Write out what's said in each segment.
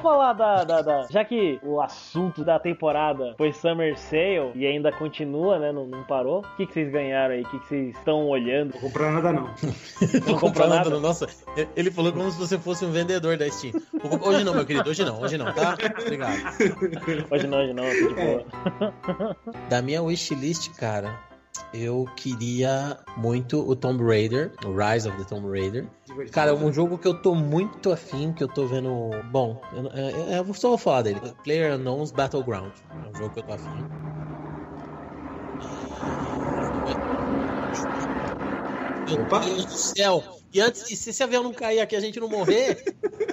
vamos falar da, da, da, Já que o assunto da temporada foi Summer Sale e ainda continua, né? Não, não parou. O que, que vocês ganharam aí? O que, que vocês estão olhando? Não comprar nada, não. não comprou nada? Nossa, ele falou como se você fosse um vendedor da Steam. Hoje não, meu querido. Hoje não, hoje não, tá? Obrigado. Hoje não, hoje não. Tô de boa. É. Da minha wishlist, cara, eu queria muito o Tomb Raider, o Rise of the Tomb Raider. Cara, é um jogo que eu tô muito afim, que eu tô vendo. Bom, eu, eu, eu só vou falar dele. Player Unknown's Battleground. É um jogo que eu tô afim. Meu Deus do céu! E antes, se esse avião não cair aqui a gente não morrer,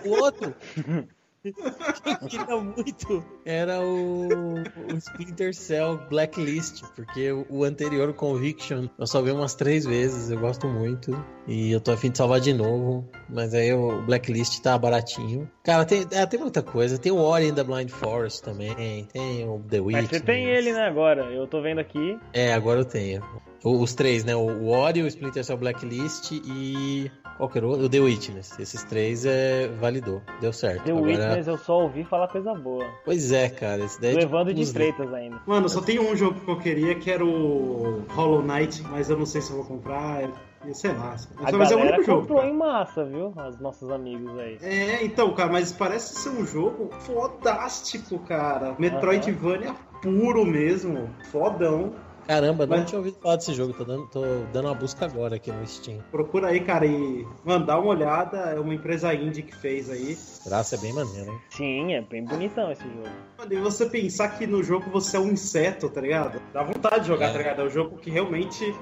o outro. que eu queria muito era o, o Splinter Cell Blacklist, porque o, anterior, o Conviction, eu só vi umas três vezes, eu gosto muito. E eu tô afim de salvar de novo, mas aí o Blacklist tá baratinho. Cara, tem, é, tem muita coisa. Tem o Ori in the Blind Forest também, tem o The Witch. Mas você tem ele, né, agora? Eu tô vendo aqui. É, agora eu tenho. Os três, né? O Ori, o Splinter Cell Blacklist e qualquer outro, o The Witness. Esses três é validou, deu certo. The Agora... Witness eu só ouvi falar coisa boa. Pois é, cara. Esse daí é Levando tipo, de estreitas ainda. Mano, só tem um jogo que eu queria que era o Hollow Knight, mas eu não sei se eu vou comprar. Sei lá. A mas galera é o jogo, comprou cara. em massa, viu? Os nossos amigos aí. É, então, cara, mas parece ser um jogo fodástico, cara. Metroidvania uhum. puro mesmo. Fodão. Caramba, Mas... não tinha ouvido falar desse jogo, tô dando, tô dando uma busca agora aqui no Steam. Procura aí, cara, e mano, dá uma olhada, é uma empresa indie que fez aí. Graça é bem maneiro, hein? Sim, é bem bonitão esse jogo. Mano, e você pensar que no jogo você é um inseto, tá ligado? Dá vontade de jogar, é. tá ligado? É um jogo que realmente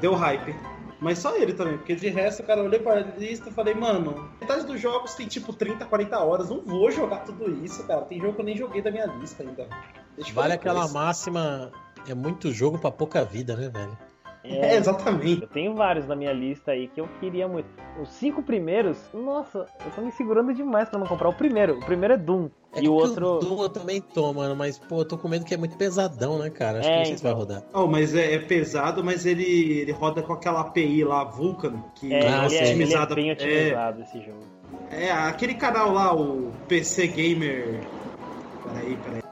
deu hype. Mas só ele também, porque de resto, cara, eu olhei pra lista e falei, mano, metade dos jogos tem tipo 30, 40 horas, não vou jogar tudo isso, cara. Tem jogo que eu nem joguei da minha lista ainda. vale aquela máxima é muito jogo para pouca vida, né, velho? É, é, exatamente. Eu tenho vários na minha lista aí que eu queria muito. Os cinco primeiros, nossa, eu tô me segurando demais pra não comprar o primeiro. O primeiro é Doom. É e o outro. O Doom eu também tô, mano, mas, pô, eu tô com medo que é muito pesadão, né, cara? Acho é, que não sei então. se vai então. rodar. Oh, mas é, é, pesado, mas ele, ele roda com aquela API lá, Vulkan, que é, é otimizada. Ele é bem otimizado esse jogo. É, aquele canal lá, o PC Gamer. Peraí, peraí.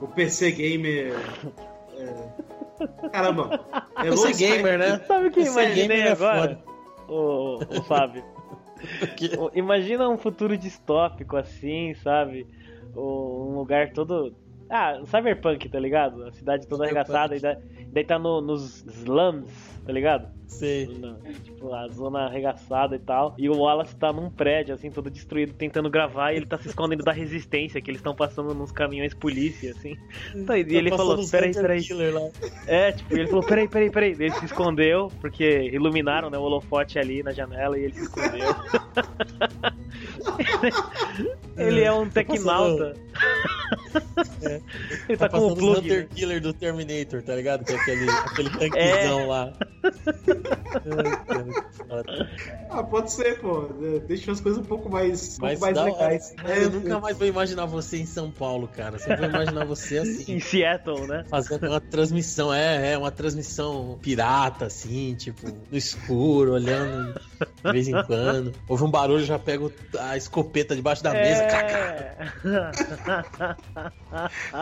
O PC Gamer. É... Caramba. É Você gamer, né? Sabe o que eu imaginei é agora? o, o Fábio. Imagina um futuro distópico assim, sabe? Um lugar todo. Ah, cyberpunk, tá ligado? A cidade toda arregaçada, e daí, daí tá no, nos slums, tá ligado? Sei. tipo, a zona arregaçada e tal. E o Wallace tá num prédio, assim, todo destruído, tentando gravar, e ele tá se escondendo da resistência, que eles estão passando nos caminhões polícia, assim. Então, e tá ele falou, peraí, peraí. É, tipo, ele falou, peraí, peraí, peraí. Ele se escondeu, porque iluminaram né, o holofote ali na janela e ele se escondeu. ele é um tecnauta. É. Ele tá, tá com o plug. Hunter Killer do Terminator, tá ligado? Com aquele, aquele tanquezão é. lá. Ah, pode ser, pô. Deixa as coisas um pouco mais, um pouco mais legais. É, eu nunca mais vou imaginar você em São Paulo, cara. Só vou imaginar você assim. em Seattle, né? Fazendo uma transmissão, é, é, uma transmissão pirata, assim, tipo, no escuro, olhando de vez em quando. Houve um barulho, já pego a escopeta debaixo da mesa. É,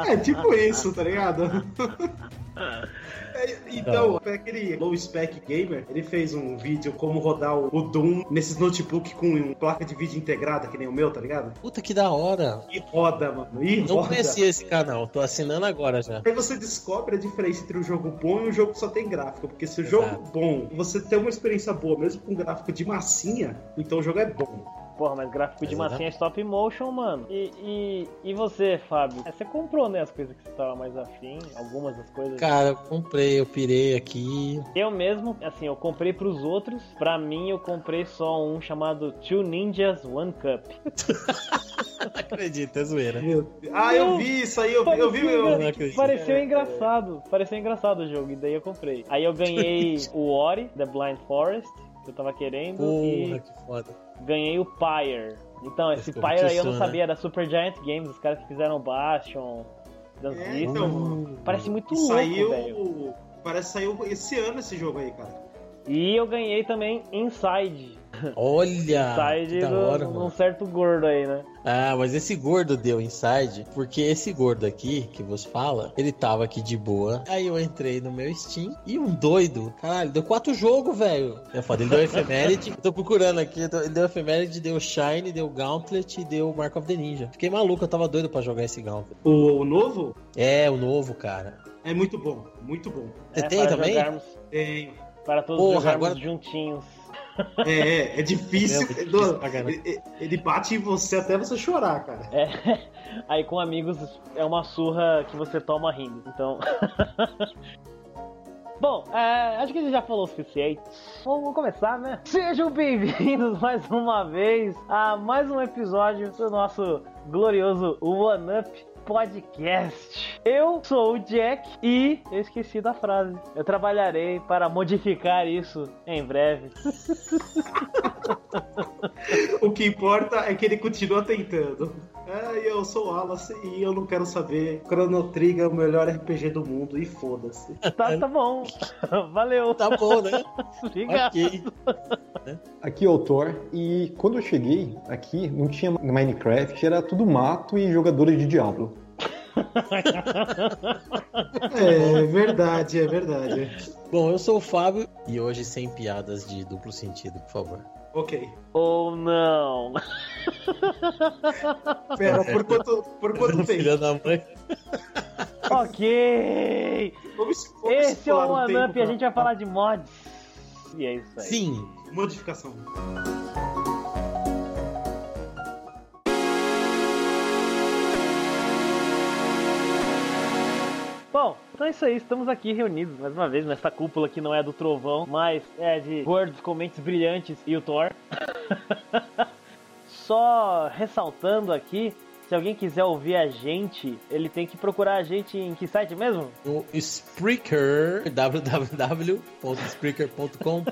é tipo isso, tá ligado? É, então, tá. aquele low spec gamer, ele fez um vídeo como rodar o Doom nesses notebook com placa de vídeo integrada, que nem o meu, tá ligado? Puta que da hora. E roda, mano. E Não roda. conhecia esse canal, tô assinando agora já. Aí você descobre a diferença entre o jogo bom e o jogo que só tem gráfico. Porque se o Exato. jogo bom, você tem uma experiência boa, mesmo com gráfico de massinha, então o jogo é bom. Porra, mas gráfico de massinha é stop motion, mano. E, e, e você, Fábio? É, você comprou, né, as coisas que você tava mais afim? Algumas das coisas? Cara, eu comprei, eu pirei aqui. Eu mesmo, assim, eu comprei pros outros. Pra mim, eu comprei só um chamado Two Ninjas One Cup. acredito, é zoeira. Ah, eu vi isso aí, eu vi, eu vi. Eu... Pareceu engraçado, pareceu engraçado o jogo, e daí eu comprei. Aí eu ganhei o Ori, The Blind Forest, que eu tava querendo. Porra, e... que foda ganhei o Pyre. Então, esse Pyre aí eu não né? sabia, da Super Giant Games, os caras que fizeram Bastion, das é, então, Parece muito louco, saiu, velho. Parece que saiu esse ano esse jogo aí, cara. E eu ganhei também Inside. Olha! Inside da hora, num certo gordo aí, né? Ah, mas esse gordo deu inside, porque esse gordo aqui, que vos fala, ele tava aqui de boa. Aí eu entrei no meu Steam e um doido, caralho, deu quatro jogos, velho. É foda, ele deu Ephemerity. tô procurando aqui, ele deu Ephemerity, deu Shine, deu Gauntlet e deu Mark of the Ninja. Fiquei maluco, eu tava doido pra jogar esse Gauntlet. O, o novo? É, o novo, cara. É muito bom, muito bom. Você É, tem para também? jogarmos- Tem. Para todos Porra, jogarmos agora- juntinhos. É, é, é difícil. É, é difícil pra caramba. ele, ele bate em você até você chorar, cara. É, aí com amigos é uma surra que você toma rindo. Então. Bom, é, acho que a gente já falou o suficiente. Vamos começar, né? Sejam bem-vindos mais uma vez a mais um episódio do nosso glorioso One Up Podcast. Eu sou o Jack e eu esqueci da frase. Eu trabalharei para modificar isso em breve. O que importa é que ele continua tentando. É, eu sou o Wallace e eu não quero saber. Chrono Trigger é o melhor RPG do mundo e foda-se. Tá, tá bom. Valeu. Tá bom, né? Obrigado. ok. Aqui é o Thor, e quando eu cheguei aqui, não tinha Minecraft, era tudo mato e jogadores de Diablo. É verdade, é verdade. Bom, eu sou o Fábio e hoje sem piadas de duplo sentido, por favor. Ok. Ou não. Pera, por quanto, por quanto tempo? Filha da mãe. ok! Vamos, vamos Esse é o tempo Up e a gente vai falar de mods. E é isso aí. Sim, Modificação. Bom, então é isso aí. Estamos aqui reunidos mais uma vez nessa cúpula que não é do Trovão, mas é de gordos com mentes brilhantes e o Thor. Só ressaltando aqui. Se alguém quiser ouvir a gente, ele tem que procurar a gente em que site mesmo? no Spreaker, www.spreaker.com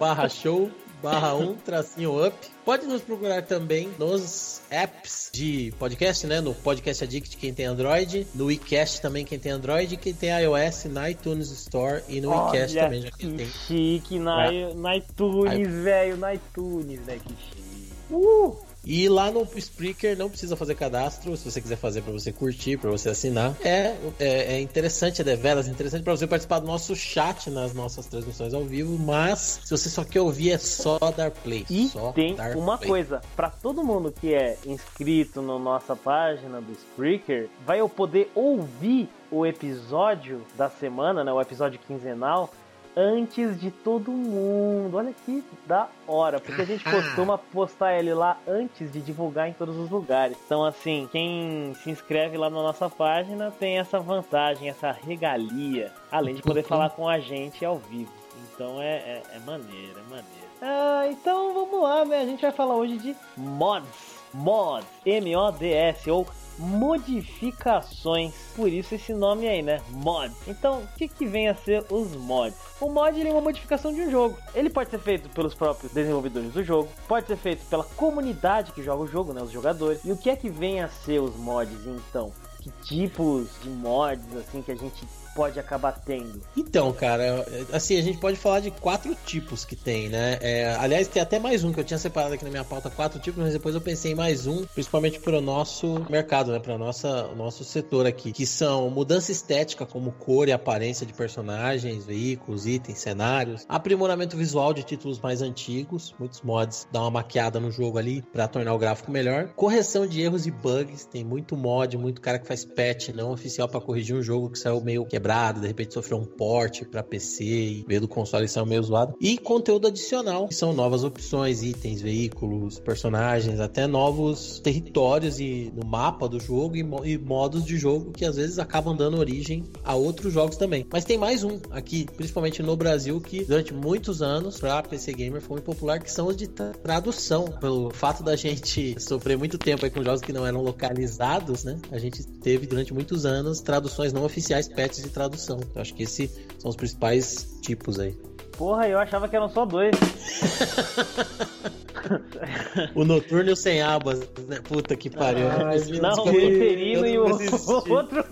barra 1 tracinho up. Pode nos procurar também nos apps de podcast, né? No Podcast Addict, quem tem Android. No iCast também, quem tem Android. Quem tem iOS, na iTunes Store. E no iCast também, já que que tem. chique na, É. na iTunes, velho. Na iTunes, velho. Que chique. Uh! E lá no Spreaker não precisa fazer cadastro, se você quiser fazer para você curtir, para você assinar. É, é, é interessante, é deveras interessante para você participar do nosso chat nas nossas transmissões ao vivo, mas se você só quer ouvir é só dar play. E tem uma play. coisa, pra todo mundo que é inscrito na nossa página do Spreaker, vai eu poder ouvir o episódio da semana, né, o episódio quinzenal, antes de todo mundo. Olha que da hora, porque a gente costuma postar ele lá antes de divulgar em todos os lugares. Então, assim, quem se inscreve lá na nossa página tem essa vantagem, essa regalia, além de poder Uhum. falar com a gente ao vivo. Então é, é, é maneiro, é maneiro. Ah, então vamos lá, né? A gente vai falar hoje de mods. Mods, M-O-D-S, ou modificações. Por isso esse nome aí, né? Mods. Então, o que, que vem a ser os mods? O mod é uma modificação de um jogo. Ele pode ser feito pelos próprios desenvolvedores do jogo, pode ser feito pela comunidade que joga o jogo, né? Os jogadores. E o que é que vem a ser os mods, então? Que tipos de mods, assim, que a gente pode acabar tendo? Então, cara, assim, a gente pode falar de quatro tipos que tem, né? É, aliás, tem até mais um que eu tinha separado aqui na minha pauta, quatro tipos, mas depois eu pensei em mais um, principalmente para o nosso mercado, né? Para nossa o nosso setor aqui, que são mudança estética, como cor e aparência de personagens, veículos, itens, cenários, aprimoramento visual de títulos mais antigos, muitos mods dão uma maquiada no jogo ali para tornar o gráfico melhor, correção de erros e bugs, tem muito mod, muito cara que faz patch não oficial para corrigir um jogo que saiu meio quebrado, de repente sofreu um port para PC e veio do console e saiu meio zoado. E conteúdo adicional, que são novas opções, itens, veículos, personagens, até novos territórios e no mapa do jogo e, mo- e modos de jogo que às vezes acabam dando origem a outros jogos também. Mas tem mais um aqui, principalmente no Brasil, que durante muitos anos para PC Gamer foi muito popular, que são os de tra- tradução. Pelo fato da gente sofrer muito tempo aí com jogos que não eram localizados, né? A gente teve durante muitos anos traduções não oficiais, patches de tradução. Eu acho que esses são os principais tipos aí. Porra, eu achava que eram só dois. O noturno e o sem abas, né? Puta que pariu. Meu Não, o Deus. interino e o outro.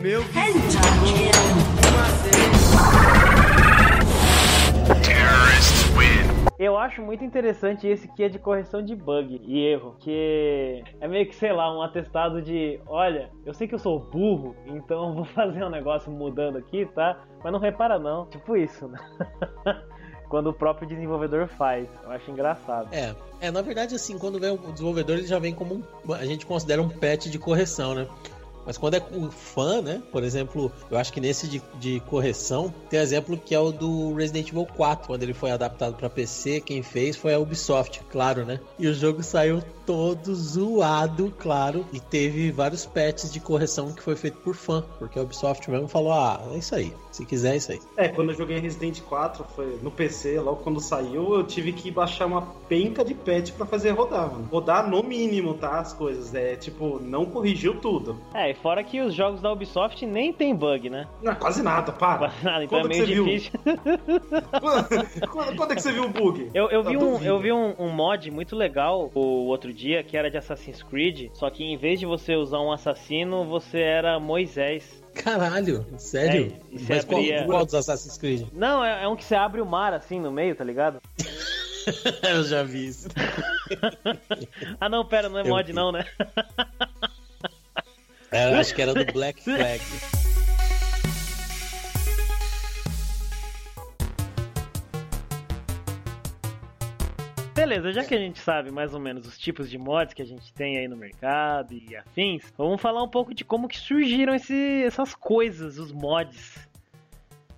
Meu Eu acho muito interessante esse que é de correção de bug e erro, que é meio que, sei lá, um atestado de, olha, eu sei que eu sou burro, então vou fazer um negócio mudando aqui, tá? Mas não repara não, tipo isso, né? quando o próprio desenvolvedor faz. Eu acho engraçado. É, é na verdade assim, quando vem o desenvolvedor, ele já vem como um, a gente considera um patch de correção, né? Mas quando é com fã, né? Por exemplo, eu acho que nesse de, de correção, tem exemplo que é o do Resident Evil 4, quando ele foi adaptado para PC, quem fez foi a Ubisoft, claro, né? E o jogo saiu todo zoado, claro, e teve vários patches de correção que foi feito por fã, porque a Ubisoft mesmo falou: "Ah, é isso aí. Se quiser, é isso aí". É, quando eu joguei Resident 4, foi no PC, logo quando saiu, eu tive que baixar uma penca de patch para fazer rodar, mano. Rodar no mínimo, tá? As coisas, é tipo, não corrigiu tudo. É, fora que os jogos da Ubisoft nem tem bug, né? Não, quase nada, para. Quase nada, então quando é meio difícil. quando, quando, é que você viu o bug? Eu, eu vi, um, eu vi um, um, mod muito legal o outro dia, que era de Assassin's Creed, só que em vez de você usar um assassino, você era Moisés. Caralho, sério? É, Mas abria... qual, qual dos Assassin's Creed? Não, é, é um que você abre o mar assim no meio, tá ligado? eu já vi isso. ah não, pera, não é mod não, né? É, acho que era do Black Flag. Beleza, já que a gente sabe mais ou menos os tipos de mods que a gente tem aí no mercado e afins, vamos falar um pouco de como que surgiram esse, essas coisas, os mods.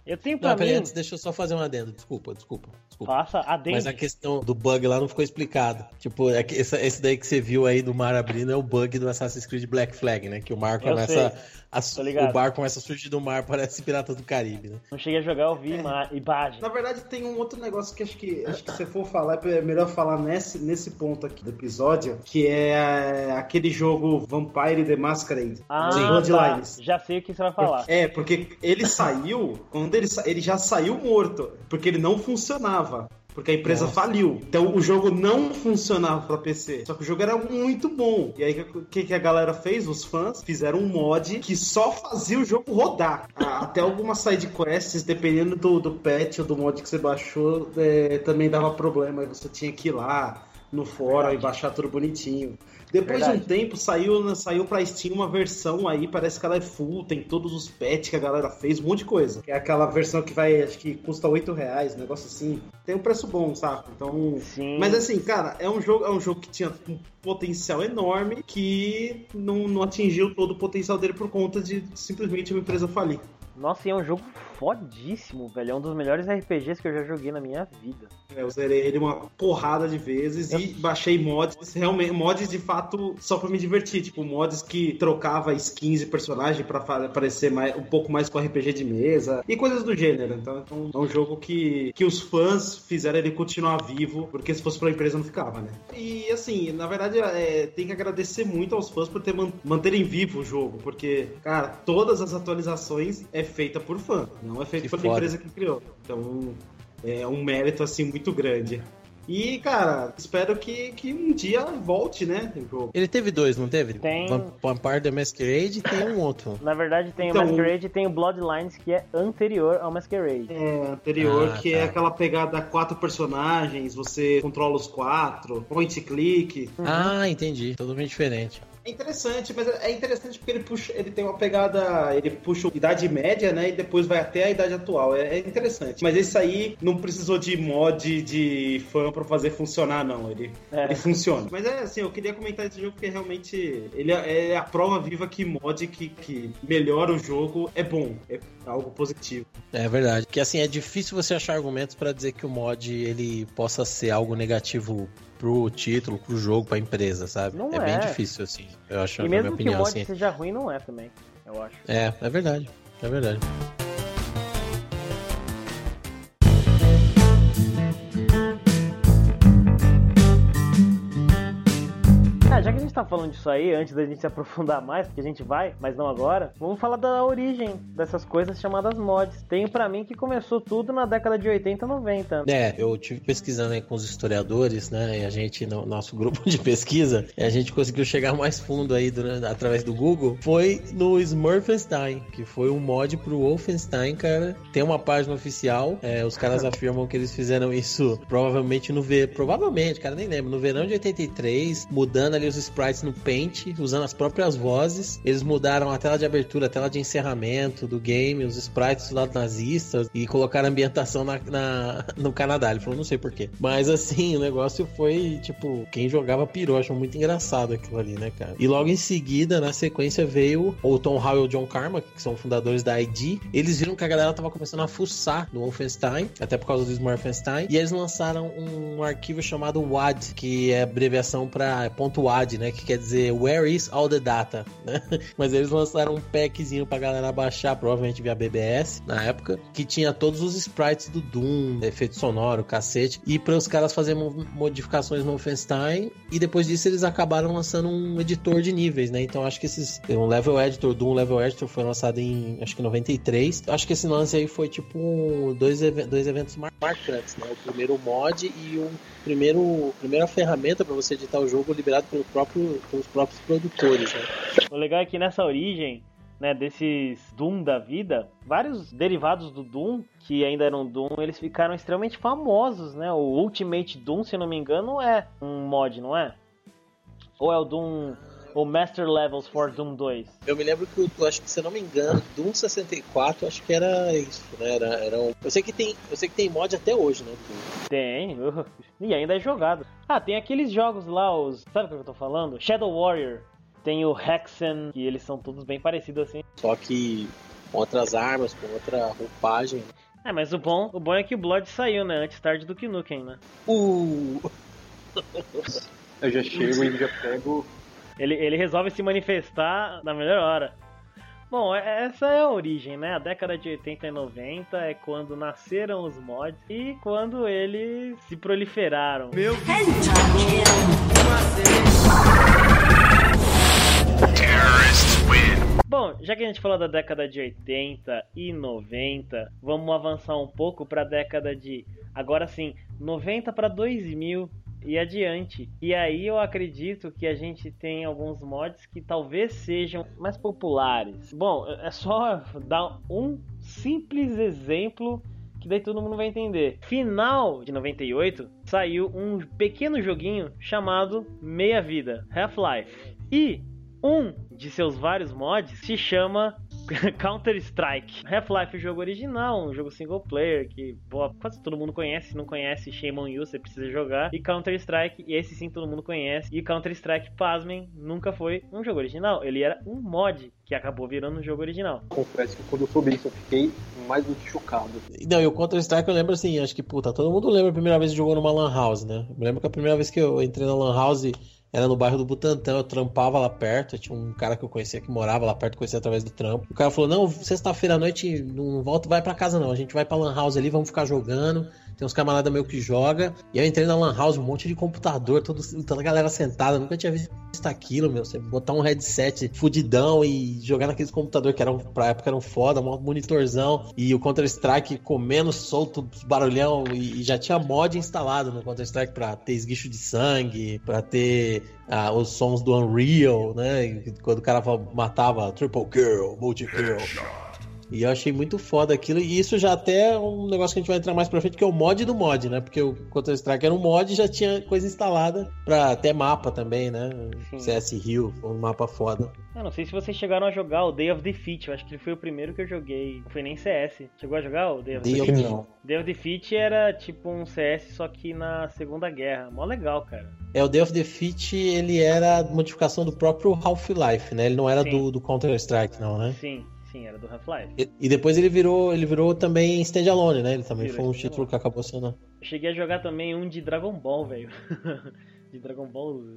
Eu tenho pra não, mim... antes, deixa eu só fazer um adendo. Desculpa, desculpa. desculpa. Faça adendo. Mas a questão do bug lá não ficou explicado. Tipo, é esse, esse daí que você viu aí do mar abrindo é o bug do Assassin's Creed Black Flag, né? Que o mar começa a, o bar começa a surgir do mar, parece Piratas do Caribe, né? Não cheguei a jogar, eu vi é. imagem. Na verdade, tem um outro negócio que acho que, acho que se for falar, é melhor falar nesse, nesse ponto aqui do episódio, que é aquele jogo Vampire the Masquerade. Ah, Bloodlines. Tá. Já sei o que você vai falar. É, porque ele saiu, quando ele, ele já saiu morto, porque ele não funcionava. Porque a empresa Nossa. faliu. Então o jogo não funcionava para PC. Só que o jogo era muito bom. E aí o que, que a galera fez? Os fãs fizeram um mod que só fazia o jogo rodar. Até algumas side quests, dependendo do, do patch ou do mod que você baixou, é, também dava problema. Aí você tinha que ir lá no fórum e baixar tudo bonitinho. Depois Verdade. de um tempo, saiu, saiu pra Steam uma versão aí, parece que ela é full, tem todos os patches que a galera fez, um monte de coisa. É aquela versão que vai, acho que custa 8 reais, um negócio assim. Tem um preço bom, sabe? Então. Sim. Mas assim, cara, é um jogo, é um jogo que tinha um potencial enorme que não, não atingiu todo o potencial dele por conta de simplesmente uma empresa falir. Nossa, e é um jogo fodíssimo, velho. É um dos melhores RPGs que eu já joguei na minha vida. É, eu zerei ele uma porrada de vezes eu... e baixei mods, realmente, mods de fato só pra me divertir. Tipo, mods que trocava skins de personagem pra parecer mais, um pouco mais com RPG de mesa e coisas do gênero. Então, então é um jogo que, que os fãs fizeram ele continuar vivo, porque se fosse pra empresa não ficava, né? E assim, na verdade, é, tem que agradecer muito aos fãs por ter man manterem vivo o jogo, porque, cara, todas as atualizações é feita por fã. Né? Não é feito que pela foda. empresa que criou. Então, é um mérito, assim, muito grande. E, cara, espero que, que um dia volte, né? Ele teve dois, não teve? Tem. Vampire the Masquerade e tem um outro. Na verdade, tem então, o Masquerade e tem o Bloodlines, que é anterior ao Masquerade. É, anterior, ah, que é tá. é aquela pegada quatro personagens, você controla os quatro, point click. Uhum. Ah, entendi. Totalmente diferente. É interessante, mas é interessante porque ele puxa, ele tem uma pegada, ele puxa a idade média, né, e depois vai até a idade atual. É, é interessante. Mas esse aí não precisou de mod de fã para fazer funcionar, não. Ele, é. ele funciona. Mas é assim, eu queria comentar esse jogo porque realmente ele é, é a prova viva que mod que, que melhora o jogo é bom, é algo positivo. É verdade. Que assim é difícil você achar argumentos para dizer que o mod ele possa ser algo negativo pro título, pro jogo, pra empresa, sabe? Não é, é bem difícil, assim. Eu acho, e mesmo minha opinião, que o mod assim. seja ruim, não é também, eu acho. É, é verdade. É verdade. Gente tá falando disso aí, antes da gente se aprofundar mais, porque a gente vai, mas não agora, vamos falar da origem dessas coisas chamadas mods. Tenho para mim que começou tudo na década de 80, 90. É, eu tive pesquisando aí com os historiadores, né? E a gente, no nosso grupo de pesquisa, a gente conseguiu chegar mais fundo aí durante, através do Google. Foi no Smurfenstein, que foi um mod pro Wolfenstein, cara. Tem uma página oficial. É, os caras afirmam que eles fizeram isso provavelmente no ver, provavelmente, cara, nem lembro, no verão de 83, mudando ali os sprites no Paint, usando as próprias vozes. Eles mudaram a tela de abertura, a tela de encerramento do game, os sprites do lado nazistas e colocaram ambientação na, na, no Canadá. Ele falou, não sei porquê. Mas assim, o negócio foi, tipo, quem jogava pirou, achou muito engraçado aquilo ali, né, cara? E logo em seguida, na sequência, veio o Tom Howell e o John Carmack, que são fundadores da ID. Eles viram que a galera tava começando a fuçar no Wolfenstein, até por causa do Smurfenstein, e eles lançaram um arquivo chamado WAD, que é abreviação para .wad, né, que quer dizer Where is all the data, né? Mas eles lançaram um packzinho pra galera baixar, provavelmente via BBS, na época, que tinha todos os sprites do Doom, efeito sonoro, cacete, e para os caras fazerem modificações no Wolfenstein, e depois disso eles acabaram lançando um editor de níveis, né? Então acho que esses um level editor, Doom level editor foi lançado em acho que 93. Acho que esse lance aí foi tipo dois, dois eventos marcantes, né? O primeiro mod e o primeiro primeira ferramenta para você editar o jogo liberado pelo próprio, pelos próprios produtores, né? O legal é que nessa origem né, desses Doom da vida, vários derivados do Doom, que ainda eram Doom, eles ficaram extremamente famosos, né? O Ultimate Doom, se não me engano, é um mod, não é? Ou é o Doom o Master Levels for Doom 2? Eu me lembro que, eu acho que se eu não me engano, Doom 64, acho que era isso, né? Era, era um... eu, sei que tem, eu sei que tem mod até hoje, né? Tem, e ainda é jogado. Ah, tem aqueles jogos lá, os. Sabe o que eu tô falando? Shadow Warrior. Tem o Hexen, que eles são todos bem parecidos assim. Só que com outras armas, com outra roupagem. É, mas o bom, o bom é que o Blood saiu, né? Antes tarde do que Nukem, né? Uh! eu já chego e já pego. Ele, ele resolve se manifestar na melhor hora. Bom, é, essa é a origem, né? A década de 80 e 90 é quando nasceram os mods e quando eles se proliferaram. Meu Bom, já que a gente falou da década de 80 e 90, vamos avançar um pouco para a década de agora sim, 90 para 2000 e adiante. E aí eu acredito que a gente tem alguns mods que talvez sejam mais populares. Bom, é só dar um simples exemplo que daí todo mundo vai entender. Final de 98 saiu um pequeno joguinho chamado Meia Vida, Half-Life. E um de seus vários mods se chama Counter-Strike. Half-Life é o jogo original, um jogo single player que boa, quase todo mundo conhece. Se não conhece, shame on you, você precisa jogar. E Counter-Strike, esse sim todo mundo conhece. E Counter-Strike, pasmem, nunca foi um jogo original. Ele era um mod que acabou virando um jogo original. Confesso que quando eu soube isso eu fiquei mais do que chocado. Não, e o Counter-Strike eu lembro assim, acho que, puta, todo mundo lembra a primeira vez que jogou numa Lan House, né? Eu lembro que a primeira vez que eu entrei na Lan House era no bairro do Butantã, eu trampava lá perto, tinha um cara que eu conhecia que morava lá perto, conhecia através do trampo. O cara falou: "Não, sexta-feira à noite não volta, vai para casa não, a gente vai para lan house ali, vamos ficar jogando". Tem uns camaradas meu que joga. E eu entrei na Lan House, um monte de computador, todo, toda a galera sentada. nunca tinha visto aquilo, meu. Você botar um headset fudidão e jogar naqueles computadores que eram, pra época eram foda, um monitorzão. E o Counter-Strike comendo solto, barulhão. E, e, já tinha mod instalado no Counter-Strike pra ter esguicho de sangue, pra ter ah, os sons do Unreal, né? Quando o cara matava triple kill, multi kill. E eu achei muito foda aquilo. E isso já até é um negócio que a gente vai entrar mais pra frente, que é o mod do mod, né? Porque o Counter-Strike era um mod e já tinha coisa instalada pra até mapa também, né? Sim. CS Rio, um mapa foda. Eu não sei se vocês chegaram a jogar o Day of Defeat. Eu acho que ele foi o primeiro que eu joguei. Não foi nem CS. Chegou a jogar o Day of Day Defeat? Não. Day of Defeat era tipo um CS, só que na Segunda Guerra. Mó legal, cara. É, o Day of Defeat, ele era modificação do próprio Half-Life, né? Ele não era do, do Counter-Strike, não, né? Sim. Sim, era do Half-Life. E, e, depois ele virou, ele virou também Standalone, né? Ele também virou foi um título que acabou sendo. Eu cheguei a jogar também um de Dragon Ball, velho. de Dragon Ball Z.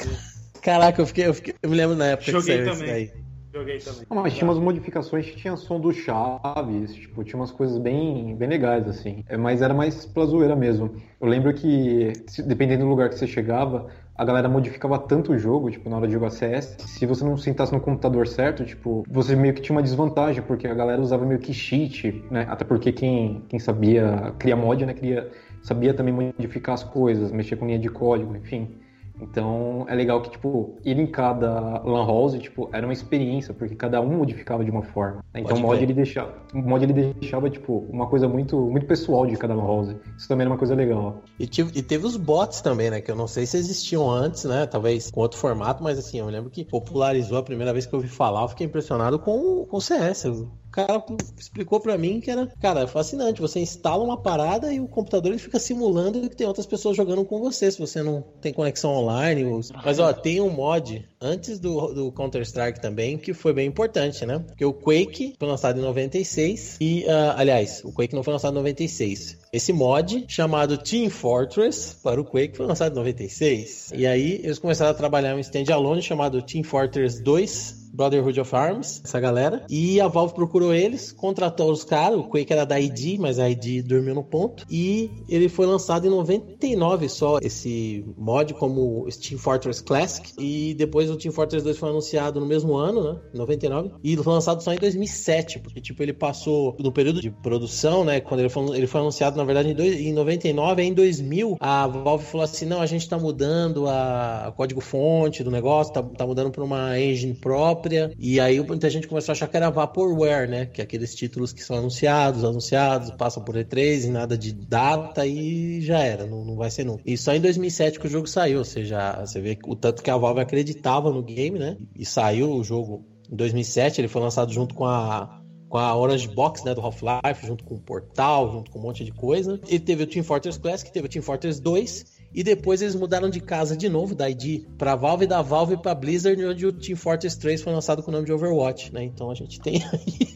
Caraca, eu fiquei, eu fiquei, eu me lembro na época Joguei que saiu também. Daí. Joguei também. Não, mas tinha umas modificações que tinha som do Chaves, tipo, tinha umas coisas bem, bem legais, assim. É, mas era mais pela zoeira mesmo. Eu lembro que, dependendo do lugar que você chegava, a galera modificava tanto o jogo, tipo, na hora de jogar CS, se você não sentasse no computador certo, tipo, você meio que tinha uma desvantagem, porque a galera usava meio que cheat, né? Até porque quem, quem sabia criar mod, né, queria, sabia também modificar as coisas, mexer com linha de código, enfim. Então é legal que, tipo, ir em cada Lan House, tipo, era uma experiência, porque cada um modificava de uma forma. Né? Então o mod, ele deixava, o mod ele deixava, tipo, uma coisa muito, muito pessoal de cada Lan House. Isso também era uma coisa legal. E, tive, e teve os bots também, né? Que eu não sei se existiam antes, né? Talvez com outro formato, mas assim, eu lembro que popularizou a primeira vez que eu ouvi falar, eu fiquei impressionado com, com o CS cara explicou para mim que era, cara, é fascinante. Você instala uma parada e o computador ele fica simulando que tem outras pessoas jogando com você, se você não tem conexão online. Ou... Mas ó, tem um mod antes do, do Counter-Strike também que foi bem importante, né? Porque o Quake foi lançado em 96 e, uh, aliás, o Quake não foi lançado em 96. Esse mod, chamado Team Fortress, para o Quake, foi lançado em 96. E aí eles começaram a trabalhar um standalone chamado Team Fortress 2 Brotherhood of Arms, essa galera. E a Valve procurou eles, contratou os caras. O Quake era da ID, mas a ID dormiu no ponto. E ele foi lançado em 99 só, esse mod como Team Fortress Classic. E depois o Team Fortress 2 foi anunciado no mesmo ano, né? 99. E foi lançado só em 2007, porque tipo, ele passou no período de produção, né? Quando ele foi, ele foi anunciado, na verdade, em, dois, em 99, em 2000, a Valve falou assim: não, a gente tá mudando a, a código-fonte do negócio, tá, tá mudando para uma engine própria própria. E aí muita gente começou a achar que era Vaporware, né? Que é aqueles títulos que são anunciados, anunciados, passam por E3 e nada de data e já era, não, não vai ser nunca. E só em 2007 que o jogo saiu, ou seja, você vê o tanto que a Valve acreditava no game, né? E saiu o jogo em 2007, ele foi lançado junto com a com a Orange Box, né, do Half-Life, junto com o Portal, junto com um monte de coisa. E teve o Team Fortress Classic, teve o Team Fortress 2 e depois eles mudaram de casa de novo, da ID, pra Valve, da Valve pra Blizzard, onde o Team Fortress 3 foi lançado com o nome de Overwatch, né? Então a gente tem aí.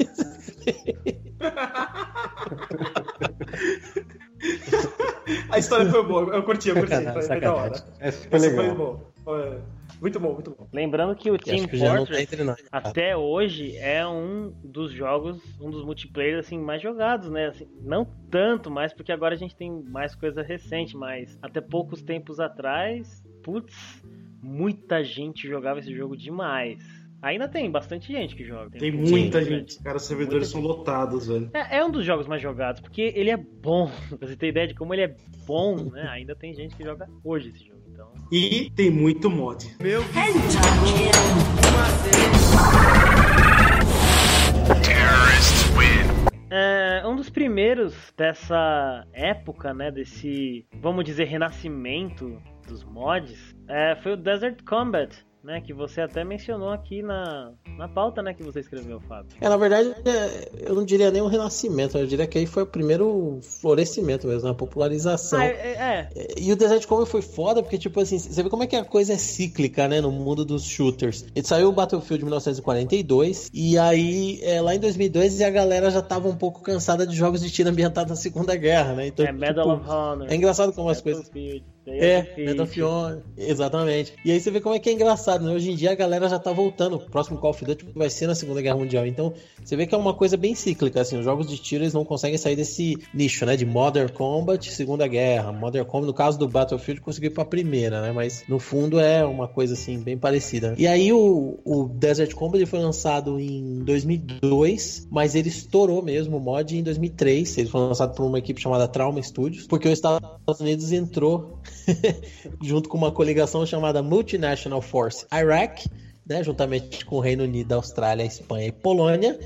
a história foi boa, eu curti, eu curti. Foi, foi da hora. Essa foi legal. Foi bom. Foi... Muito bom, muito bom. Lembrando que o Team que Fortress tá até hoje é um dos jogos, um dos multiplayers assim mais jogados, né? Assim, não tanto mais porque agora a gente tem mais coisa recente, mas até poucos tempos atrás, putz, muita gente jogava esse jogo demais. Ainda tem bastante gente que joga. Tem, tem muita gente. gente. Cara, os servidores são lotados, velho. É, é, um dos jogos mais jogados, porque ele é bom. Pra você ter ideia de como ele é bom, né? Ainda tem gente que joga hoje esse jogo. E tem muito mod. Meu é, um dos primeiros dessa época, né, desse, vamos dizer, renascimento dos mods, é, foi o Desert Combat, né? Que você até mencionou aqui na, na pauta, né? Que você escreveu, Fábio. É, na verdade, é, eu não diria nem um renascimento, eu diria que aí foi o primeiro florescimento mesmo, a popularização. Ah, é, é. E o Desert Combat foi foda, porque, tipo assim, você vê como é que a coisa é cíclica, né? No mundo dos shooters. Ele saiu o Battlefield 1942, e aí, é, lá em 2002, a galera já tava um pouco cansada de jogos de tiro ambientado na Segunda Guerra, né? Então, é, Medal tipo, of Honor. É engraçado como as coisas. É, Medal of Honor, exatamente. E aí você vê como é que é engraçado, né? Hoje em dia a galera já tá voltando. O próximo Call of Duty vai ser na Segunda Guerra Mundial. Então, você vê que é uma coisa bem cíclica, assim. Os jogos de tiro eles não conseguem sair desse nicho, né? De Modern Combat, Segunda Guerra. Modern Combat, no caso do Battlefield, conseguiu ir pra primeira, né? Mas no fundo é uma coisa, assim, bem parecida. E aí o, o Desert Combat foi lançado em 2002, mas ele estourou mesmo o mod em 2003. Ele foi lançado por uma equipe chamada Trauma Studios, porque os Estados Unidos entrou junto com uma coligação chamada Multinational Force Iraq, né, juntamente com o Reino Unido, Austrália, Espanha e Polônia,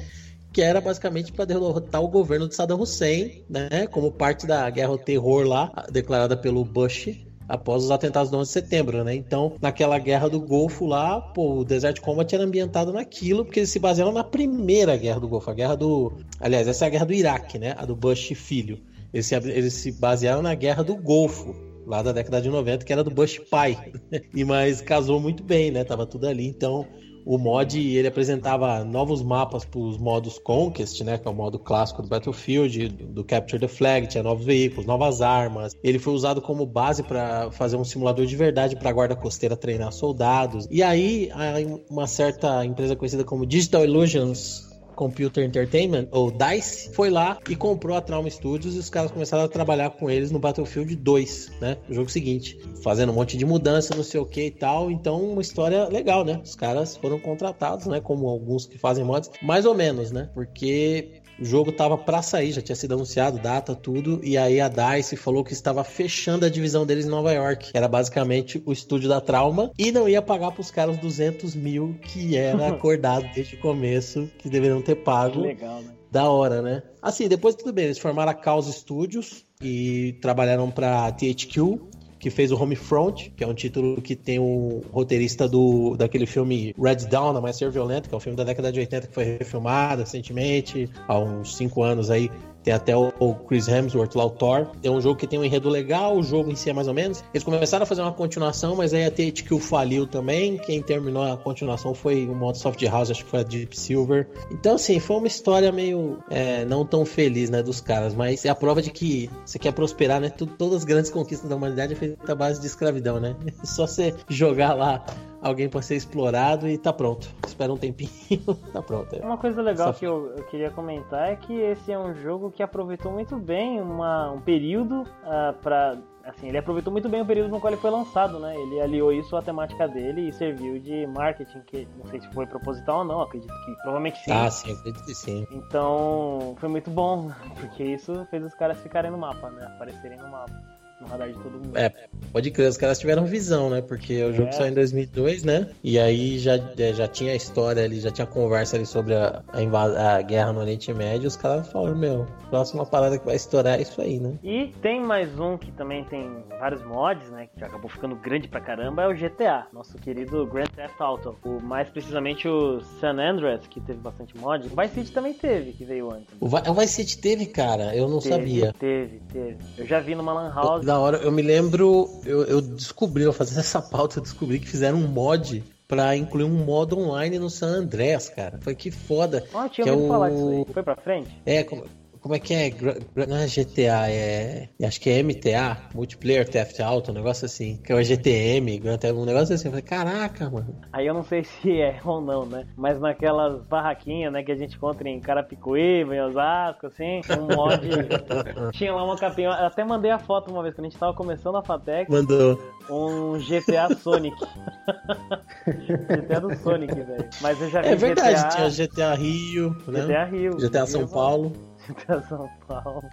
que era basicamente para derrotar o governo de Saddam Hussein, né, como parte da guerra ao terror lá, declarada pelo Bush após os atentados do 11 de setembro, né? Então, naquela guerra do Golfo lá, pô, o Desert Combat era ambientado naquilo, porque eles se basearam na primeira guerra do Golfo, a guerra do... Aliás, essa é a guerra do Iraque, né? A do Bush filho. Eles se, eles se basearam na guerra do Golfo, lá da década de 90, que era do Bush pai. e mas casou muito bem, né? Tava tudo ali. Então, o mod ele apresentava novos mapas para os modos Conquest, né, que é o modo clássico do Battlefield, do, Capture the Flag, tinha novos veículos, novas armas. Ele foi usado como base para fazer um simulador de verdade para a guarda costeira treinar soldados. E aí, uma certa empresa conhecida como Digital Illusions Computer Entertainment, ou DICE, foi lá e comprou a Trauma Studios e os caras começaram a trabalhar com eles no Battlefield 2, né? O jogo seguinte. Fazendo um monte de mudança, não sei o que e tal. Então, uma história legal, né? Os caras foram contratados, né? Como alguns que fazem mods, mais ou menos, né? Porque o jogo tava para sair, já tinha sido anunciado, data, tudo, e aí a DICE falou que estava fechando a divisão deles em Nova York. Era basicamente o estúdio da Trauma e não ia pagar pros caras 200 mil que era acordado desde o começo, que deveriam ter pago. Legal, né? Da hora, né? Assim, depois tudo bem, eles formaram a Cause Studios e trabalharam pra THQ, que fez o Homefront, que é um título que tem o roteirista do, daquele filme Red Dawn, a Mais Ser Violento, que é um filme da década de 80 que foi refilmado recentemente, há uns 5 anos aí. Tem até o Chris Hemsworth lá, o Thor. É um jogo que tem um enredo legal, o jogo em si é mais ou menos. Eles começaram a fazer uma continuação, mas aí a THQ faliu também. Quem terminou a continuação foi o modo Soft House, acho que foi a Deep Silver. Então, assim, foi uma história meio é, não tão feliz, né, dos caras. Mas é a prova de que você quer prosperar, né? Todas as grandes conquistas da humanidade é feita à base de escravidão, né? É só você jogar lá alguém para ser explorado e tá pronto. Espera um tempinho, tá pronto. Uma coisa legal Só... que eu, eu, queria comentar é que esse é um jogo que aproveitou muito bem uma, um período uh, ah, para assim, ele aproveitou muito bem o período no qual ele foi lançado, né? Ele aliou isso à temática dele e serviu de marketing, que não sei se foi proposital ou não, acredito que provavelmente sim. Ah, sim, acredito que sim. Então, foi muito bom, porque isso fez os caras ficarem no mapa, né? Aparecerem no mapa no radar de todo mundo. É, pode crer, os caras tiveram visão, né? Porque o jogo é. saiu em 2002, né? E aí já, é, já tinha a história ali, já tinha conversa ali sobre a, a, a guerra no Oriente Médio. Os caras falaram, meu, próxima parada que vai estourar é isso aí, né? E tem mais um que também tem vários mods, né? Que acabou ficando grande pra caramba, é o GTA, nosso querido Grand Theft Auto. O, mais precisamente o San Andreas, que teve bastante mod. O Vice City também teve, que veio antes. O, o Vice City teve, cara? Eu não teve, sabia. Teve, teve. Eu já vi numa Lan House da hora. Eu me lembro, eu, eu descobri, eu fazendo essa pauta, eu descobri que fizeram um mod pra incluir um modo online no San Andreas, cara. Foi que foda. Ah, tinha ouvido é o... falar disso aí. Foi pra frente? É, como, como é que é? Não é GTA, é. Acho que é MTA, Multiplayer Theft Auto, um negócio assim. Que é o GTM, um negócio assim. Eu falei, caraca, mano. Aí eu não sei se é ou não, né? Mas naquelas barraquinhas, né, que a gente encontra em Carapicuíba, em Osasco, assim, um mod. tinha lá uma capinha. Eu até mandei a foto uma vez quando a gente tava começando a Fatec. Mandou. Um GTA Sonic. GTA do Sonic, velho. Mas eu já vi É verdade, GTA... tinha GTA Rio, né? GTA Rio. GTA São Paulo da São Paulo.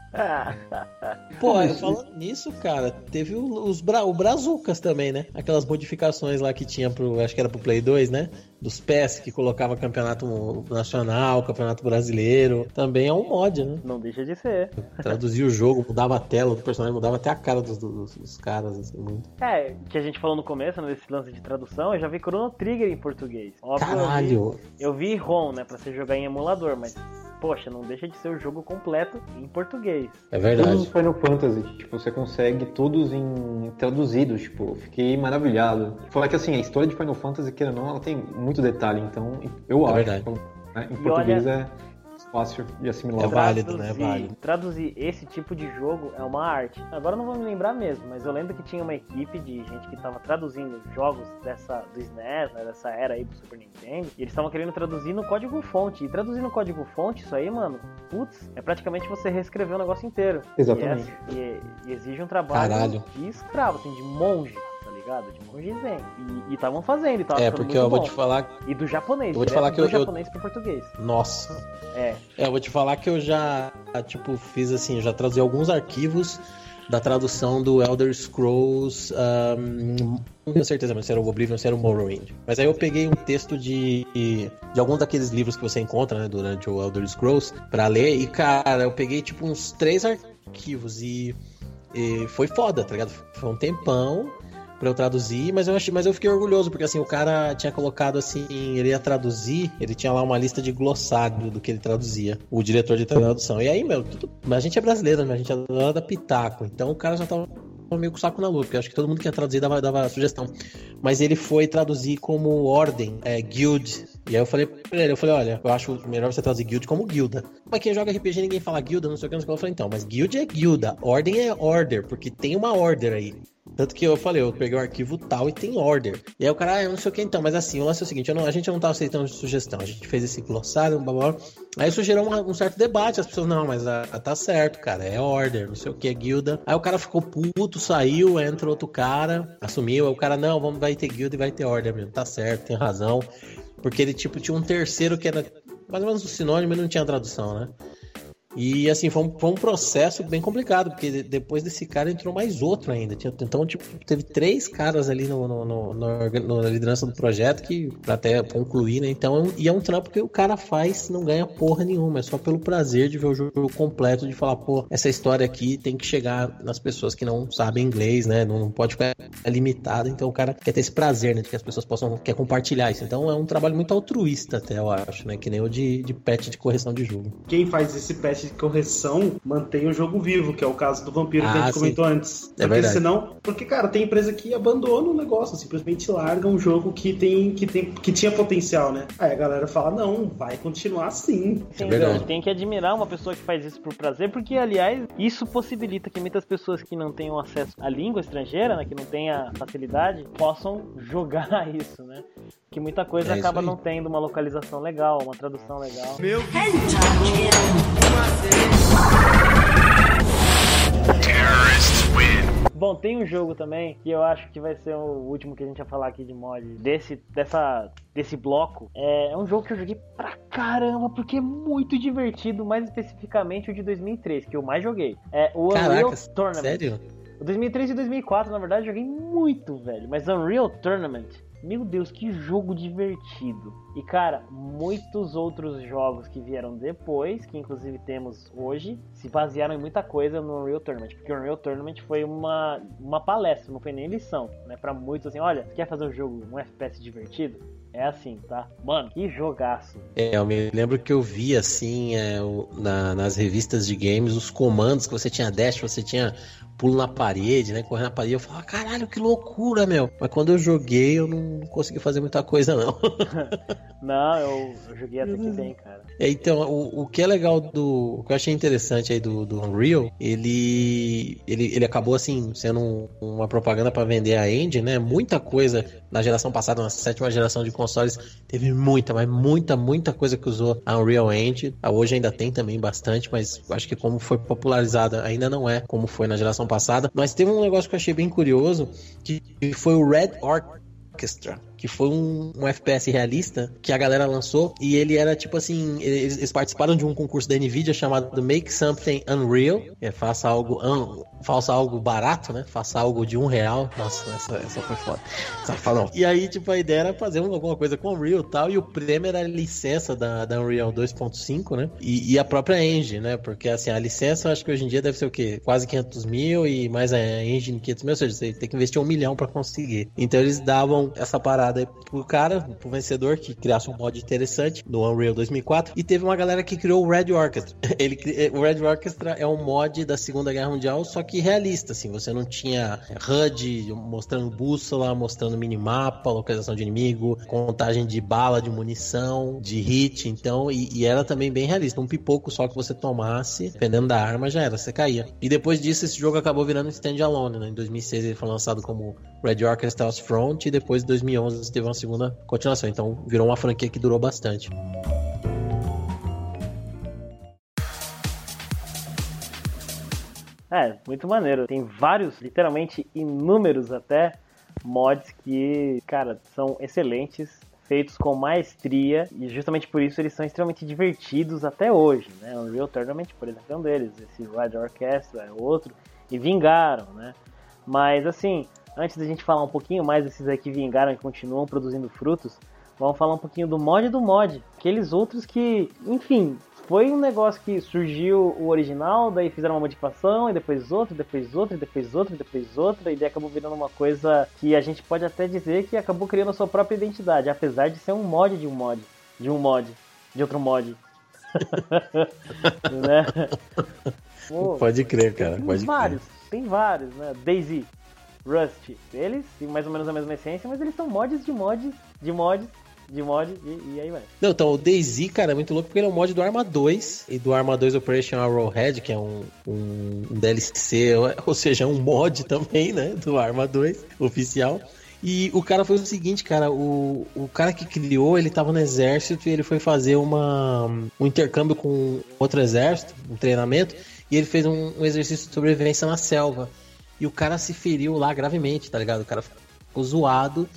Pô, falando nisso, cara, teve os Bra o Brazucas também, né? Aquelas modificações lá que tinha pro, acho que era pro Play 2, né? Dos PES que colocava campeonato nacional, campeonato brasileiro. Também é um mod, né? Não deixa de ser. Traduzia o jogo, mudava a tela do personagem, mudava até a cara dos, dos, dos caras, assim, muito. É, que a gente falou no começo, né, desse lance de tradução, eu já vi Chrono Trigger em português. Óbvio, Caralho! Eu vi, eu vi ROM, né, pra você jogar em emulador, mas poxa, não deixa de ser o jogo completo em português. É verdade. Todos os Final Fantasy, tipo, você consegue todos em traduzidos, tipo, fiquei maravilhado. Falar que assim, a história de Final Fantasy, queira ou não, ela tem muito detalhe, então eu é acho verdade. que né, em português olha... é fácil de assimilar. É válido, né? É válido. Traduzir esse tipo de jogo é uma arte. Agora não vou me lembrar mesmo, mas eu lembro que tinha uma equipe de gente que estava traduzindo jogos dessa do SNES, né, dessa era aí do Super Nintendo, e eles estavam querendo traduzir no código fonte. E traduzir no código fonte, isso aí, mano, putz, é praticamente você reescrever o negócio inteiro. Exatamente. E, é, e, e exige um trabalho Caralho. de escravo, assim, de monge ligado? De monge zen. E estavam fazendo, e tava É, porque eu vou te falar. E do japonês, eu vou te falar que eu, japonês eu... pro português. Nossa. É. É, eu vou te falar que eu já, tipo, fiz assim, já traduzi alguns arquivos da tradução do Elder Scrolls. Um, não tenho certeza se era o Oblivion ou se era o Morrowind. Mas aí eu peguei um texto de, de alguns daqueles livros que você encontra né, durante o Elder Scrolls para ler. E, cara, eu peguei tipo uns três arquivos e, e foi foda, tá ligado? Foi um tempão para eu traduzir, mas eu achei, mas eu fiquei orgulhoso porque assim o cara tinha colocado assim, ele ia traduzir, ele tinha lá uma lista de glossário do que ele traduzia, o diretor de tradução. E aí, meu, tudo, a gente é brasileiro, né? A gente adora pitaco, então o cara já tava meio com o saco na lua, porque acho que todo mundo que ia traduzir dava, dava sugestão. Mas ele foi traduzir como ordem, é, guild. E aí eu falei pra ele, eu falei, olha, eu acho melhor você traduzir guild como guilda. Mas quem joga RPG ninguém fala guilda, não sei o que, não sei o que. Eu falei, então, mas guild é guilda, ordem é order, porque tem uma order aí. Tanto que eu falei, eu peguei o arquivo tal e tem order. E aí o cara, ah, eu não sei o que então, mas assim, o lance é o seguinte, não, a gente não tá aceitando sugestão, a gente fez esse glossário, blá blá. blá. Aí isso gerou uma, um certo debate, as pessoas, não, mas a, a, tá certo, cara, é order, não sei o que, é guilda. Aí o cara ficou puto, saiu, entra outro cara, assumiu, aí o cara, não, vamos, vai ter guilda e vai ter order mesmo, tá certo, tem razão. Porque ele, tipo, tinha um terceiro que era mais ou menos um sinônimo e não tinha tradução, né? E assim, foi um, foi um, processo bem complicado, porque depois desse cara entrou mais outro ainda. Então, tipo, teve três caras ali no, no, no, no na liderança do projeto que até concluir, né? Então, e é um trampo que o cara faz não ganha porra nenhuma, é só pelo prazer de ver o jogo completo, de falar, pô, essa história aqui tem que chegar nas pessoas que não sabem inglês, né? Não pode ficar limitada. Então o cara quer ter esse prazer, né? De que as pessoas possam quer compartilhar isso. Então é um trabalho muito altruísta, até eu acho, né? Que nem o de, de patch de correção de jogo. Quem faz esse patch de correção mantém o jogo vivo, que é o caso do Vampiro ah, que a gente sim. comentou antes. É porque verdade. senão. Porque, cara, tem empresa que abandona o negócio, simplesmente larga um jogo que tem, que tem que tinha potencial, né? Aí a galera fala, não, vai continuar assim. Sim, é verdade. Tem que admirar uma pessoa que faz isso por prazer, porque, aliás, isso possibilita que muitas pessoas que não tenham acesso à língua estrangeira, né, que não tenha facilidade, possam jogar isso, né? Que muita coisa é acaba não tendo uma localização legal, uma tradução legal. Meu Bom, tem um jogo também que eu acho que vai ser o último que a gente vai falar aqui de mod desse, dessa, desse bloco. É, é um jogo que eu joguei pra caramba, porque é muito divertido, mais especificamente o de 2003, que eu mais joguei. É o Caraca, Unreal Tournament. Sério? O 2003 e 2004, na verdade, eu joguei muito, velho. Mas Unreal Tournament meu Deus, que jogo divertido. E cara, muitos outros jogos que vieram depois, que inclusive temos hoje, se basearam em muita coisa no Unreal Tournament. Porque o Unreal Tournament foi uma, uma palestra, não foi nem lição, né? Pra muitos assim, olha, quer fazer um jogo, um FPS divertido? É assim, tá? Mano, que jogaço. É, eu me lembro que eu vi assim, é, na, nas revistas de games, os comandos que você tinha dash, você tinha pulo na parede, né? Correr na parede. Eu falava, caralho, que loucura, meu. Mas quando eu joguei, eu não consegui fazer muita coisa, não. não, eu, eu, joguei até que bem, cara. É, então, o, o que é legal do. O que eu achei interessante aí do, do Unreal, ele, ele, ele acabou, assim, sendo um, uma propaganda para vender a engine, né? Muita coisa na geração passada, na sétima geração de consoles, teve muita, mas muita, muita coisa que usou a Unreal Engine. Hoje ainda tem também bastante, mas acho que como foi popularizada, ainda não é como foi na geração passada. Mas teve um negócio que eu achei bem curioso, que foi o Red Orchestra que foi um, um, FPS realista que a galera lançou e ele era tipo assim, eles, eles, participaram de um concurso da Nvidia chamado Make Something Unreal, é faça algo un, faça algo barato, né? Faça algo de um real. Nossa, essa, essa foi foda. Safadão. E aí, tipo, a ideia era fazer alguma coisa com Unreal e tal, e o prêmio era a licença da, da Unreal 2.5, né? E, e, a própria engine, né? Porque assim, a licença eu acho que hoje em dia deve ser o quê? Quase 500 mil e mais a engine 500 mil, ou seja, você tem que investir um milhão para conseguir. Então eles davam essa parada parada pro cara, pro vencedor, que criasse um mod interessante no Unreal 2004. E teve uma galera que criou o Red Orchestra. Ele, o Red Orchestra é um mod da Segunda Guerra Mundial, só que realista, assim. Você não tinha HUD mostrando bússola, mostrando minimapa, localização de inimigo, contagem de bala, de munição, de hit. Então, e, e era também bem realista. Um pipoco só que você tomasse, dependendo da arma, já era, você caía. E depois disso, esse jogo acabou virando standalone, né? Em 2006 ele foi lançado como Red Orchestra's Front e depois em 2011 teve uma segunda continuação. Então virou uma franquia que durou bastante. É, muito maneiro. Tem vários, literalmente inúmeros até, mods que, cara, são excelentes, feitos com maestria, e justamente por isso eles são extremamente divertidos até hoje, né? O Real Tournament, por exemplo, é um deles, esse Ride Orchestra é outro, e vingaram, né? Mas assim, antes da gente falar um pouquinho mais desses aí que vingaram e continuam produzindo frutos, vamos falar um pouquinho do mod do mod. Aqueles outros que, enfim, foi um negócio que surgiu o original, daí fizeram uma modificação, e depois outro, depois outro, depois outro, depois outra, e daí acabou virando uma coisa que a gente pode até dizer que acabou criando a sua própria identidade, apesar de ser um mod de um mod, de um mod, de outro mod. né? Pô, pode crer, cara. Tem pode vários, crer. tem vários, né? Daisy, Rust. Eles têm mais ou menos a mesma essência, mas eles são mods de mods de mods de mod e, e aí vai. Não, então o DayZ, cara, é muito louco porque ele é um mod do Arma 2 e do Arma 2 Operation Arrowhead, que é um, um, um DLC, ou seja, um mod também, né, do Arma 2 oficial. E o cara foi o seguinte, cara, o, o cara que criou, ele tava no exército e ele foi fazer uma, um intercâmbio com outro exército, um treinamento, e ele fez um, um exercício de sobrevivência na selva. E o cara se feriu lá gravemente, tá ligado? O cara ficou zoado.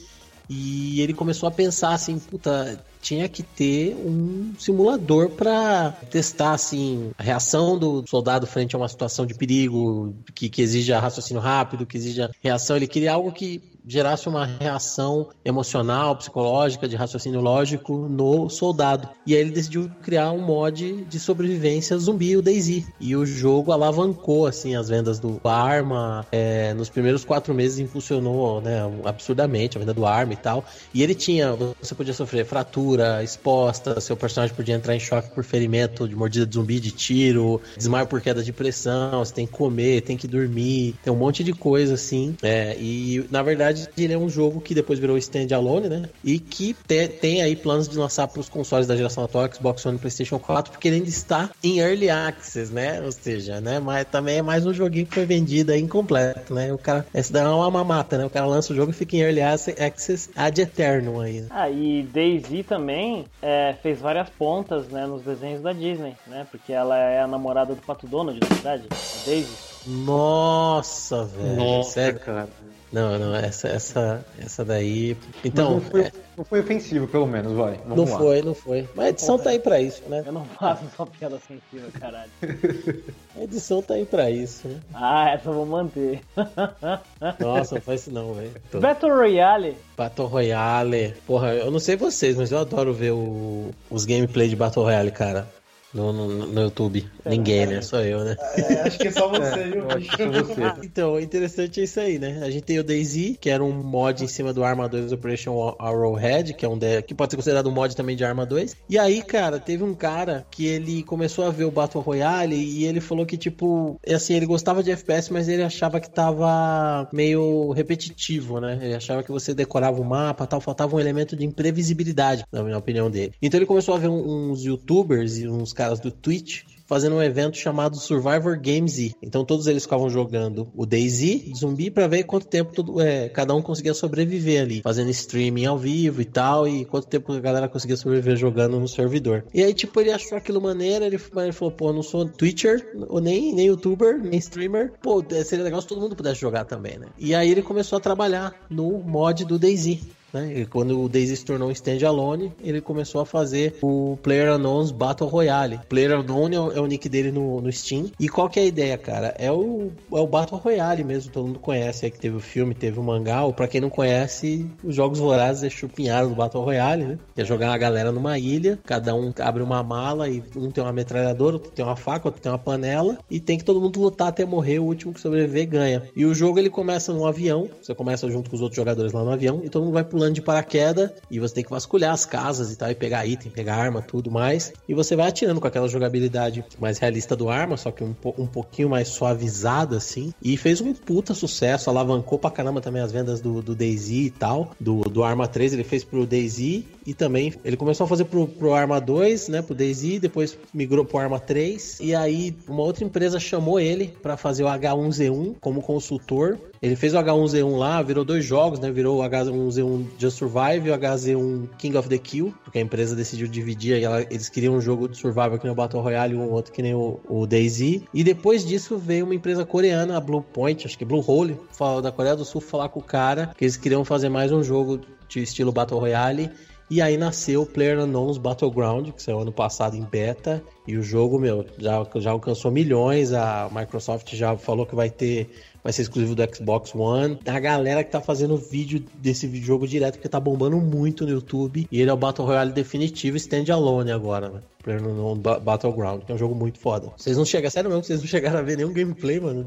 E ele começou a pensar assim, puta, tinha que ter um simulador para testar assim a reação do soldado frente a uma situação de perigo que, que exija raciocínio rápido, que exija reação. Ele queria algo que gerasse uma reação emocional, psicológica, de raciocínio lógico no soldado. E aí ele decidiu criar um mod de sobrevivência zumbi, o DayZ. E o jogo alavancou assim as vendas do Arma. É, nos primeiros quatro meses impulsionou né, absurdamente a venda do Arma e tal. E ele tinha, você podia sofrer fratura exposta, seu personagem podia entrar em choque por ferimento de mordida de zumbi, de tiro, desmaio por queda de pressão, você tem que comer, tem que dormir, tem um monte de coisa assim. É, e na verdade ele é um jogo que depois virou standalone, né? E que te, tem aí planos de lançar para os consoles da geração atual, Xbox One e PlayStation 4, porque ele ainda está em Early Access, né? Ou seja, né? Mas também é mais um joguinho que foi vendido aí incompleto, né? O cara, essa daí é uma mamata, né? O cara lança o jogo e fica em Early Access ad eternum aí. Ah, e Daisy também é, fez várias pontas, né? Nos desenhos da Disney, né? Porque ela é a namorada do Pato Donald, na verdade, a Daisy. Nossa, velho. Nossa, Sério? cara. Não, não, essa, essa, essa daí. Então. Não foi, é... não foi, ofensivo, pelo menos, vai. Vamos não lá. foi, não foi. Mas a edição tá aí pra isso, né? Eu não faço só piada ofensiva, caralho. A edição tá aí pra isso, né? Ah, essa eu vou manter. Nossa, não faz isso não, velho. Battle Royale. Battle Royale. Porra, eu não sei vocês, mas eu adoro ver o, os gameplay de Battle Royale, cara no, no, no YouTube. É, Ninguém, né? Só eu, né? É, acho que é só você, é, viu? acho que é você. então, interessante é isso aí, né? A gente tem o DayZ, que era um mod em cima do Arma 2 Operation Arrowhead, que é um de... que pode ser considerado um mod também de Arma 2. E aí, cara, teve um cara que ele começou a ver o Battle Royale e ele falou que, tipo, assim, ele gostava de FPS, mas ele achava que tava meio repetitivo, né? Ele achava que você decorava o mapa tal, faltava um elemento de imprevisibilidade, na minha opinião dele. Então ele começou a ver uns youtubers e uns caras do Twitch fazendo um evento chamado Survivor Games Z. Então todos eles ficavam jogando o DayZ, zumbi, para ver quanto tempo tudo, é, cada um conseguia sobreviver ali, fazendo streaming ao vivo e tal, e quanto tempo a galera conseguia sobreviver jogando no servidor. E aí, tipo, ele achou aquilo maneiro, ele, ele falou, pô, não sou Twitcher, ou nem, nem youtuber, nem streamer, pô, seria legal se todo mundo pudesse jogar também, né? E aí ele começou a trabalhar no mod do DayZ. Né? E quando o Daisy se tornou um standalone, ele começou a fazer o Player Unknown's Battle Royale. Player Unknown é o, é o nick dele no, no, Steam. E qual que é a ideia, cara? É o, é o Battle Royale mesmo, todo mundo conhece aí que teve o filme, teve o mangá. Ou pra quem não conhece, os Jogos Vorazes é chupinhado do Battle Royale, né? Que é jogar a galera numa ilha, cada um abre uma mala e um tem uma metralhadora, outro tem uma faca, outro tem uma panela. E tem que todo mundo lutar até morrer, o último que sobreviver ganha. E o jogo ele começa num avião, você começa junto com os outros jogadores lá no avião, e todo mundo vai pro pulando de paraquedas e você tem que vasculhar as casas e tal, e pegar item, pegar arma, tudo mais. E você vai atirando com aquela jogabilidade mais realista do arma, só que um, um pouquinho mais suavizada, assim. E fez um puta sucesso, alavancou pra caramba também as vendas do, do DayZ e tal. Do, do Arma 3 ele fez pro DayZ e também ele começou a fazer pro, pro Arma 2, né, pro DayZ, depois migrou pro Arma 3. E aí uma outra empresa chamou ele para fazer o H1Z1 como consultor. Ele fez o H1Z1 lá, virou dois jogos, né? Virou o H1Z1 Just Survive e o HZ1 King of the Kill, porque a empresa decidiu dividir e ela, eles queriam um jogo de survival que nem o Battle Royale e um outro que nem o, o DayZ. E depois disso veio uma empresa coreana, a Blue Point, acho que Blue Hole, da Coreia do Sul, falar com o cara que eles queriam fazer mais um jogo de estilo Battle Royale e aí nasceu o PlayerUnknown's Battleground, que saiu ano passado em beta. E o jogo, meu, já, já alcançou milhões. A Microsoft já falou que vai ter. Vai ser exclusivo do Xbox One. A galera que tá fazendo vídeo desse jogo direto, porque tá bombando muito no YouTube. E ele é o Battle Royale definitivo standalone agora, né? PlayerUnknown Battleground, que é um jogo muito foda. Vocês não chegaram, sério mesmo, vocês não chegaram a ver nenhum gameplay, mano?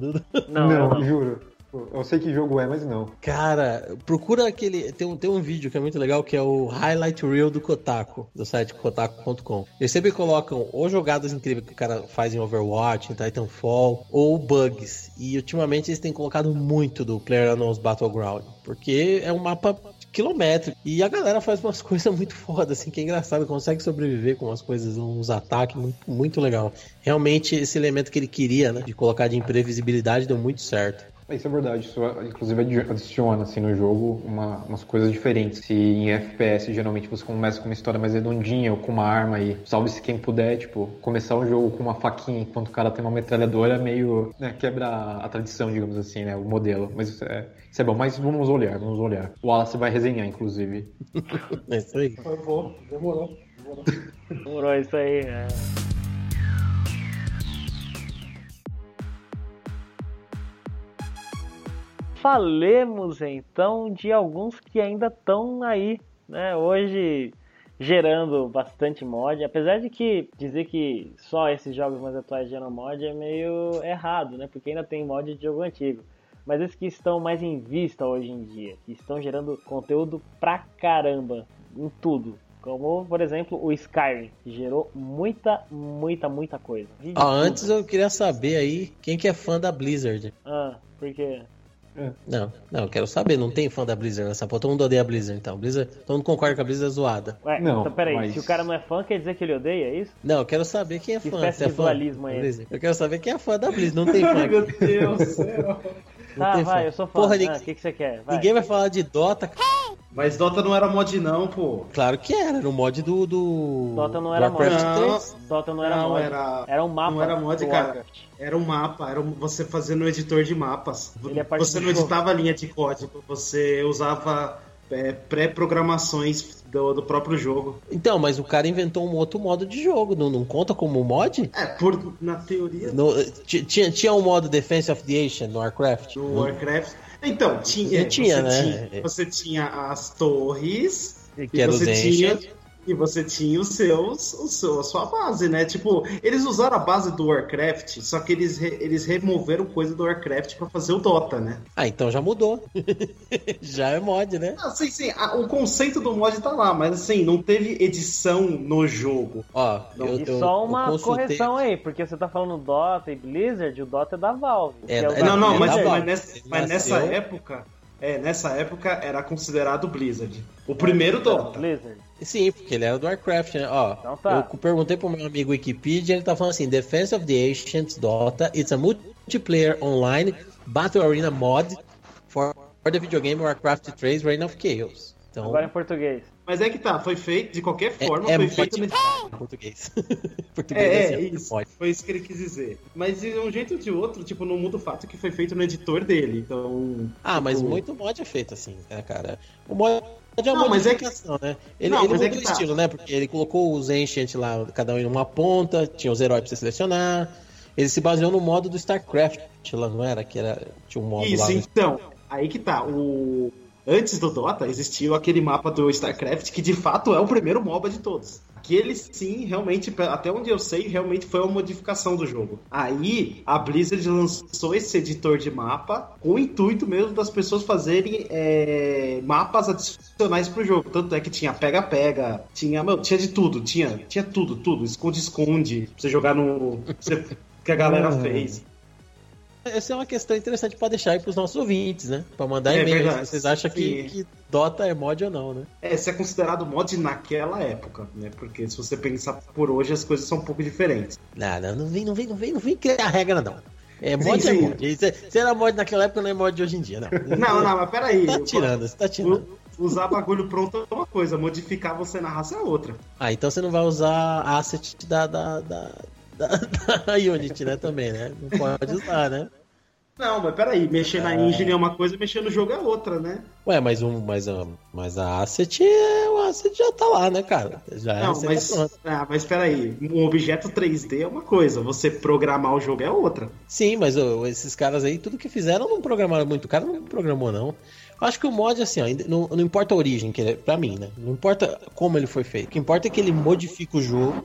Não, não, não. juro. Eu sei que jogo é, mas não. Cara, procura aquele. Tem um, tem um vídeo que é muito legal que é o Highlight Reel do Kotaku, do site kotaku.com. Eles sempre colocam ou jogadas incríveis que o cara faz em Overwatch, em Titanfall, ou bugs. E ultimamente eles têm colocado muito do PlayerUnknown's Battleground. Porque é um mapa quilométrico. E a galera faz umas coisas muito foda, assim, que é engraçado, consegue sobreviver com umas coisas, uns ataques muito, muito legal. Realmente, esse elemento que ele queria, né, de colocar de imprevisibilidade deu muito certo. Isso é verdade, isso inclusive adiciona assim, no jogo uma, umas coisas diferentes. Se em FPS geralmente você começa com uma história mais redondinha ou com uma arma e salve-se quem puder, tipo, começar o jogo com uma faquinha enquanto o cara tem uma metralhadora é meio. Né, quebra a tradição, digamos assim, né? O modelo. Mas isso é, isso é bom, mas vamos olhar, vamos olhar. O Wallace vai resenhar, inclusive. é isso aí. Por favor, demorou. Demorou, demorou isso aí, é. Falemos então de alguns que ainda estão aí, né? Hoje gerando bastante mod, apesar de que dizer que só esses jogos mais atuais geram mod é meio errado, né? Porque ainda tem mod de jogo antigo. Mas esses que estão mais em vista hoje em dia, que estão gerando conteúdo pra caramba em tudo, como, por exemplo, o Skyrim, que gerou muita, muita, muita coisa. Ah, antes eu queria saber aí quem que é fã da Blizzard. Ah, por quê? É. Não, não, eu quero saber, não tem fã da Blizzard nessa porra. Todo mundo odeia a Blizzard, então. Blizzard, todo mundo concorda que a Blizzard é zoada. Ué, não, então peraí, mas... se o cara não é fã, quer dizer que ele odeia, é isso? Não, eu quero saber quem é que fã. Espécie é de dualismo é esse? Eu quero saber quem é fã da Blizzard, não tem fã. Meu Deus do céu. Tá, vai, fã. eu sou fã. Porra, ah, o que, que você quer? Vai. Ninguém vai falar de Dota. Mas Dota não era mod não, pô. Claro que era, era o mod do... do... Dota não era mod. Não, Dota não era não, mod. Era... era um mapa. Não era mod, cara. Warcraft. Era um mapa, era você fazendo no editor de mapas. É você não editava a linha de código, você usava é, pré-programações do, do, próprio jogo. Então, mas o cara inventou um outro modo de jogo, não, não conta como mod? É, por, na teoria. No, tinha, tinha um modo Defense of the Ocean no Warcraft? No Warcraft. Então, tinha, tinha, você, né? tinha, você tinha as torres. Que era você tinha, e você tinha os seus, o seu, a sua base, né? Tipo, eles usaram a base do Warcraft, só que eles, re, eles removeram coisa do Warcraft para fazer o Dota, né? Ah, então já mudou. já é mod, né? Ah, sim, sim. o conceito do mod tá lá, mas assim, não teve edição no jogo. Ó, eu, e só uma consultei... correção aí, porque você tá falando Dota e Blizzard, o Dota é da Valve. É, é não, não, é mas, mas, nessa, mas nessa época. É, nessa época era considerado Blizzard. O primeiro Dota. Blizzard. Sim, porque ele era do Warcraft, né? Ó, então tá. eu perguntei pro meu amigo Wikipedia, ele tá falando assim: Defense of the Ancients Dota, it's a multiplayer online battle arena mod for the video game Warcraft 3 Reign of Chaos. Então, Agora em português. Mas é que tá, foi feito de qualquer é, forma, é, foi é feito no... português. português é, é isso. Pode. Foi isso que ele quis dizer. Mas de um jeito ou de outro, tipo, não muda o fato que foi feito no editor dele. Então. Ah, tipo... mas muito mod é feito assim, né, cara? O mod é uma não, modificação, é que... né? Ele, não, ele mudou é o tá. estilo, né? Porque ele colocou os Ancient lá, cada um em uma ponta, tinha os heróis pra você selecionar. Ele se baseou no modo do StarCraft lá, não era? Que era, tinha um modo Isso, lá. Isso, então. Aí que tá. O... Antes do Dota, existiu aquele mapa do StarCraft que de fato é o primeiro MOBA de todos que ele sim, realmente, até onde eu sei, realmente foi uma modificação do jogo. Aí a Blizzard lançou esse editor de mapa com o intuito mesmo das pessoas fazerem é, mapas adicionais pro jogo. Tanto é que tinha pega-pega, tinha, meu, tinha de tudo, tinha, tinha tudo, tudo, esconde-esconde, pra você jogar no. que a galera ah. fez. Essa é uma questão interessante para deixar aí pros nossos ouvintes, né? Para mandar é e-mail se vocês acham que, que, Dota é mod ou não, né? É, se é considerado mod naquela época, né? Porque se você pensar por hoje, as coisas são um pouco diferentes. Não, não, não vem, não vem, não vem, não vem criar regra, não. É mod sim, é sim. mod. Se, se era mod naquela época, não é mod de hoje em dia, não. Não, não, mas peraí. Tá tirando, você tá tirando. Usar bagulho pronto é uma coisa, modificar você na raça é outra. Ah, então você não vai usar asset da, da, da, da, da Unity, né, também, né? Não pode usar, né? Não, mas peraí, mexer na engine é uma coisa, mexer no jogo é outra, né? Ué, mas, um, mas, a, mas a asset, o asset já tá lá, né, cara? Já é Não, é mas, ah, mas peraí, um objeto 3D é uma coisa, você programar o jogo é outra. Sim, mas esses caras aí, tudo que fizeram não programaram muito. O cara não programou, não. Acho que o mod, assim, ó, não, não importa a origem, que ele, pra mim, né? Não importa como ele foi feito. O que importa é que ele modifica o jogo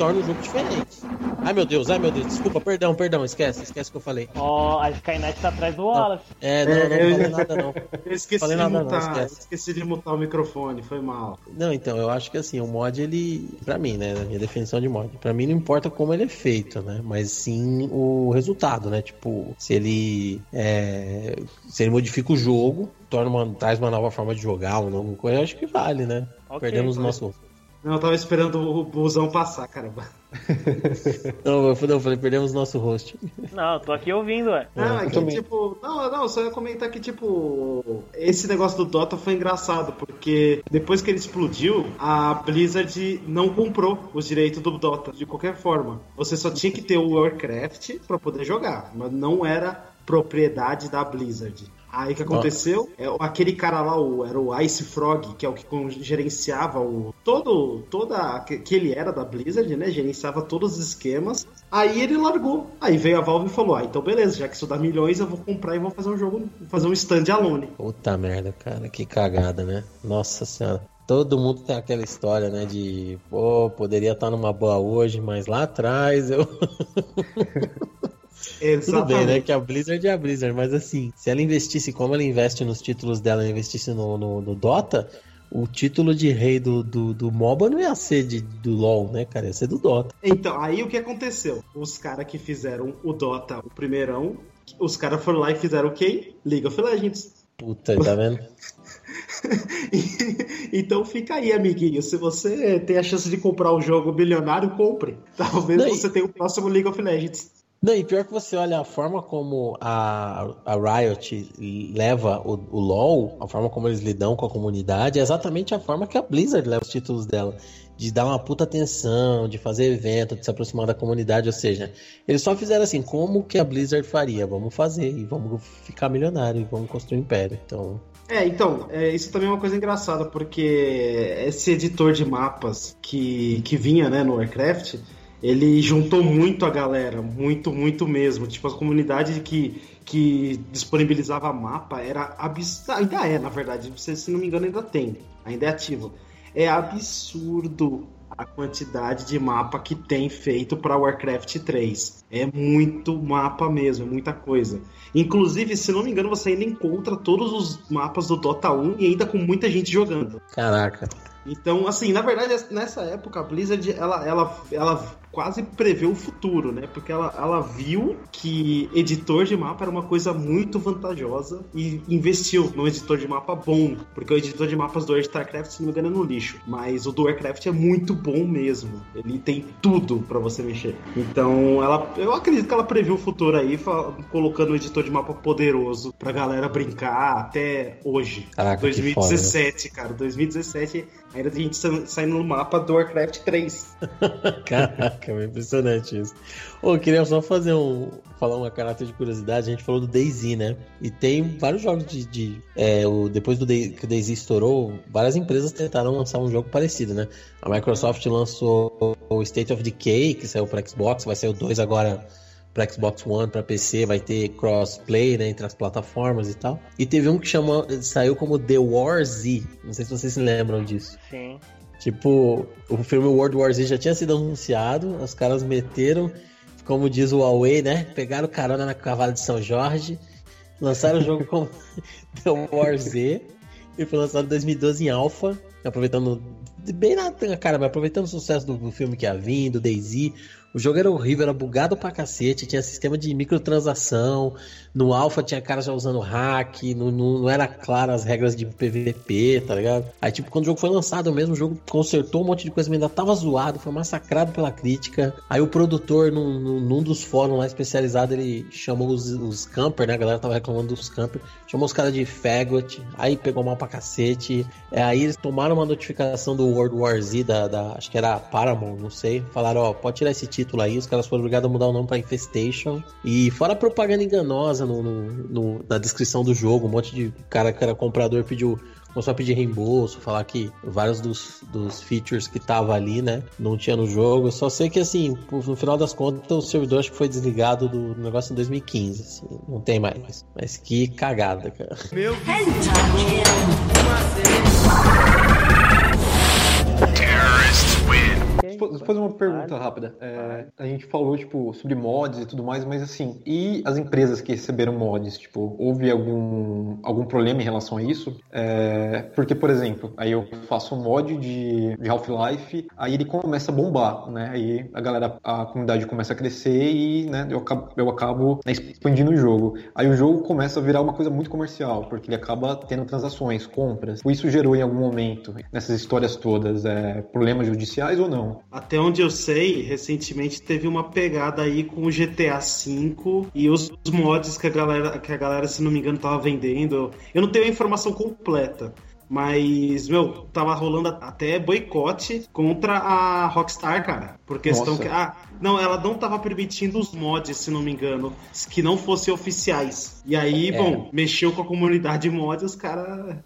torna o jogo diferente. Ai meu Deus, ai meu Deus, desculpa, perdão, perdão, esquece, esquece o que eu falei. Ó, a Skynet tá atrás do Wallace. É, não, não, É, falei eu- nada não. Eu esqueci Falei de nada, não, mutar, esquece. esqueci de mutar o microfone, foi mal. Não, então, eu acho que assim, o mod, ele, pra mim, né, na minha definição de mod, pra mim não importa como ele é feito, né, mas sim o resultado, né, tipo, se ele, é, se ele modifica o jogo, torna uma, traz uma nova forma de jogar, uma nova coisa, eu acho que vale, né, Ok, perdemos o mas- nosso... Não, eu tava esperando o busão passar, caramba. Não, eu falei, eu falei, perdemos o nosso host. Não, eu tô aqui ouvindo, ué. Não, eu é que, também. tipo, não, não, só ia comentar que, tipo, esse negócio do Dota foi engraçado, porque depois que ele explodiu, a Blizzard não comprou os direitos do Dota, de qualquer forma. Você só tinha que ter o Warcraft pra poder jogar, mas não era propriedade da Blizzard. Aí o que aconteceu? É, aquele cara lá, o, era o Ice Frog, que é o que gerenciava o. Todo. Toda. Que, que ele era da Blizzard, né? Gerenciava todos os esquemas. Aí ele largou. Aí veio a Valve e falou: Ah, então beleza, já que isso dá milhões, eu vou comprar e vou fazer um jogo, fazer um stand alone. Puta merda, cara, que cagada, né? Nossa senhora. Todo mundo tem aquela história, né? De, pô, poderia estar numa boa hoje, mas lá atrás eu. Tudo bem, né? Que a Blizzard é a Blizzard, mas assim, se ela investisse como ela investe nos títulos dela, ela investisse no, no, no Dota, o título de rei do, do, do MOBA não ia ser de, do LoL, né, cara? Ia ser do Dota. Então, aí o que aconteceu? Os caras que fizeram o Dota, o primeirão, os caras foram lá e fizeram o quê? League of Legends. Puta, tá vendo? então fica aí, amiguinho. Se você tem a chance de comprar o jogo bilionário, compre. Talvez Não, e- você tenha o próximo League of Legends. Não, e pior que você olha a forma como a, a Riot leva o, o LoL, a forma como eles lidam com a comunidade, é exatamente a forma que a Blizzard leva os títulos dela. De dar uma puta atenção, de fazer evento, de se aproximar da comunidade, ou seja, eles só fizeram assim, como que a Blizzard faria? Vamos fazer, e vamos ficar milionário, e vamos construir um império. Então, É, então, é, isso também é uma coisa engraçada, porque esse editor de mapas que, que vinha né, no Warcraft, ele juntou muito a galera, muito, muito mesmo. Tipo, a comunidade que, que disponibilizava mapa era absurdo. Ainda é, na verdade, se, se não me engano, ainda tem, ainda é ativo. É absurdo a quantidade de mapa que tem feito para Warcraft 3. É muito mapa mesmo, é muita coisa. Inclusive, se não me engano, você ainda encontra todos os mapas do Dota 1 e ainda com muita gente jogando. caraca. Então, assim, na verdade, nessa época, a Blizzard, ela, ela, ela quase prevê o futuro, né? Porque ela, ela viu que editor de mapa era uma coisa muito vantajosa e investiu num editor de mapa bom. Porque o editor de mapas do StarCraft, se não me engano, é no lixo. Mas o do Warcraft é muito bom mesmo. Ele tem tudo pra você mexer. Então, ela, eu acredito que ela previu o futuro aí, colocando um editor de mapa poderoso pra galera brincar até hoje. Caraca, que foda, né? 2017, cara. 2017 ainda tem gente sa- saindo no mapa do Warcraft 3. Caraca, é impressionante isso. Ô, eu queria só fazer um. falar uma caráter de curiosidade. A gente falou do DayZ, né? E tem vários jogos de. de, é, o, depois do Day, que o DayZ estourou, várias empresas tentaram lançar um jogo parecido, né? A Microsoft lançou o State of Decay, que saiu para Xbox, vai sair o 2 agora para Xbox One, para PC, vai ter crossplay né, entre as plataformas e tal. E teve um que chamou, saiu como The War Z. Não sei se vocês se lembram disso. Sim. Tipo, o filme World War Z já tinha sido anunciado, os caras meteram, como diz o Huawei, né? Pegaram carona na cavalo de São Jorge, lançaram o jogo como The War Z, e foi lançado em 2012 em Alpha, aproveitando, bem na cara, mas aproveitando o sucesso do, do filme que ia vindo, do Daisy. O jogo era horrível, era bugado pra cacete, tinha sistema de microtransação, no Alpha tinha cara já usando hack, não, não, não era claro as regras de PVP, tá ligado? Aí, tipo, quando o jogo foi lançado mesmo, o jogo consertou um monte de coisa, mas ainda tava zoado, foi massacrado pela crítica. Aí o produtor, num, num, dos fóruns lá especializado, ele chamou os, os camper, né? A galera tava reclamando dos camper, chamou os caras de faggot, aí pegou mal pra cacete. É, aí eles tomaram uma notificação do World War Z, da, da- acho que era Paramount, não sei. Falaram, ó, pode tirar esse título aí. Os caras foram obrigados a mudar o nome pra Infestation. E fora propaganda enganosa no, no- no- na descrição do jogo, um monte de cara que era comprador pediu. Começou a pedir reembolso, falar que vários dos, dos features que tava ali, né, não tinha no jogo. Só sei que, assim, no final das contas, o servidor acho que foi desligado do negócio em 2015, assim, não tem mais. Mas que cagada, cara. Fazer uma pergunta rápida. É, a gente falou, tipo, sobre mods e tudo mais, mas assim, e as empresas que receberam mods? Tipo, houve algum, algum problema em relação a isso? É, porque, por exemplo, aí eu faço um mod de, de Half-Life, aí ele começa a bombar, né? Aí a galera, a comunidade começa a crescer e, né, eu acabo, eu acabo né, expandindo o jogo. Aí o jogo começa a virar uma coisa muito comercial, porque ele acaba tendo transações, compras. Isso gerou em algum momento, nessas histórias todas, é, problemas judiciais ou não? Até onde eu sei, recentemente teve uma pegada aí com o GTA V e os mods que a galera, que a galera se não me engano, tava vendendo. Eu não tenho a informação completa. Mas, meu, tava rolando até boicote contra a Rockstar, cara. Por questão Nossa. que. Ah, não, ela não tava permitindo os mods, se não me engano, que não fossem oficiais. E aí, é. bom, mexeu com a comunidade mod, os caras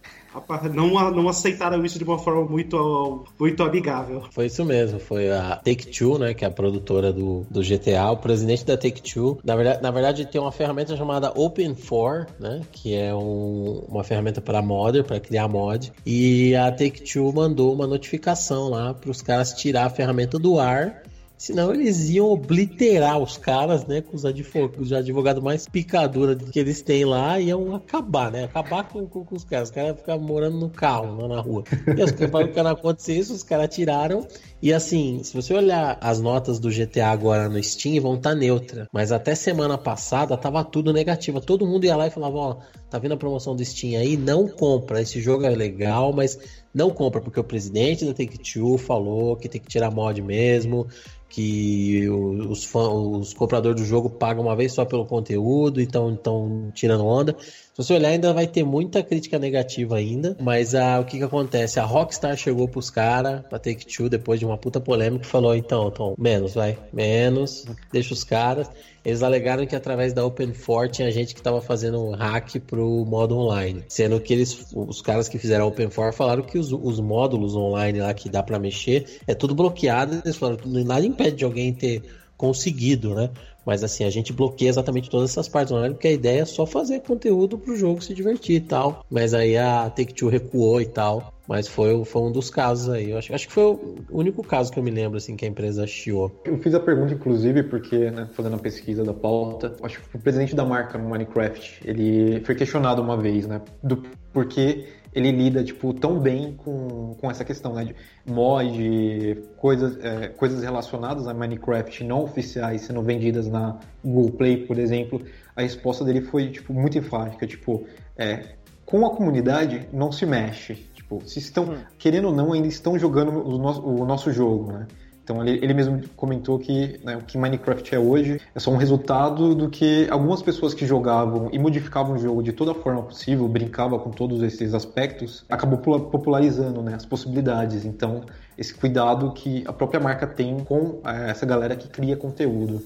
não, não aceitaram isso de uma forma muito, muito amigável. Foi isso mesmo, foi a Take-Two, né, que é a produtora do, do GTA, o presidente da Take-Two. Na verdade, na verdade, tem uma ferramenta chamada Open4, né, que é um, uma ferramenta para modder, para criar mod, e a Take-Two mandou uma notificação lá para os caras tirar a ferramenta do ar Senão eles iam obliterar os caras, né? Com os advogados, os advogados mais picadura que eles têm lá, iam acabar, né? Acabar com, com, com os caras. Os caras iam ficar morando no carro, lá na rua. E os caras, não acontecer isso, os caras tiraram. E assim, se você olhar as notas do GTA agora no Steam, vão estar tá neutra. Mas até semana passada tava tudo negativa. Todo mundo ia lá e falava: Ó, tá vendo a promoção do Steam aí? Não compra. Esse jogo é legal, mas não compra, porque o presidente da Take-Two falou que tem que tirar mod mesmo, que os, os compradores do jogo pagam uma vez só pelo conteúdo, então estão tirando onda. Se você olhar, ainda vai ter muita crítica negativa ainda, mas a, o que que acontece? A Rockstar chegou pros caras, pra Take-Two, depois de uma puta polêmica, e falou, então, então, menos, vai, menos, deixa os caras. Eles alegaram que através da Open4 tinha gente que estava fazendo um hack pro modo online. Sendo que eles, os caras que fizeram a Open4 falaram que os, os módulos online lá que dá para mexer é tudo bloqueado. Eles falaram nada impede de alguém ter conseguido, né? Mas assim, a gente bloqueia exatamente todas essas partes online, porque a ideia é só fazer conteúdo pro jogo se divertir e tal. Mas aí a Take-Two recuou e tal. Mas foi, foi um dos casos aí. Eu acho, acho que foi o único caso que eu me lembro, assim, que a empresa chiou. Eu fiz a pergunta, inclusive, porque, né, fazendo a pesquisa da pauta, acho que o presidente da marca no Minecraft, ele foi questionado uma vez, né, do porquê ele lida, tipo, tão bem com, com essa questão, né, de mod, coisas, é, coisas relacionadas a Minecraft não oficiais sendo vendidas na Google Play, por exemplo. A resposta dele foi, tipo, muito enfática, tipo, é, com a comunidade não se mexe, Tipo, se estão, hum. querendo ou não, ainda estão jogando o nosso, o nosso jogo, né? Então ele, ele mesmo comentou que né, o que Minecraft é hoje é só um resultado do que algumas pessoas que jogavam e modificavam o jogo de toda forma possível, brincava com todos esses aspectos, acabou popularizando né, as possibilidades. Então esse cuidado que a própria marca tem com é, essa galera que cria conteúdo.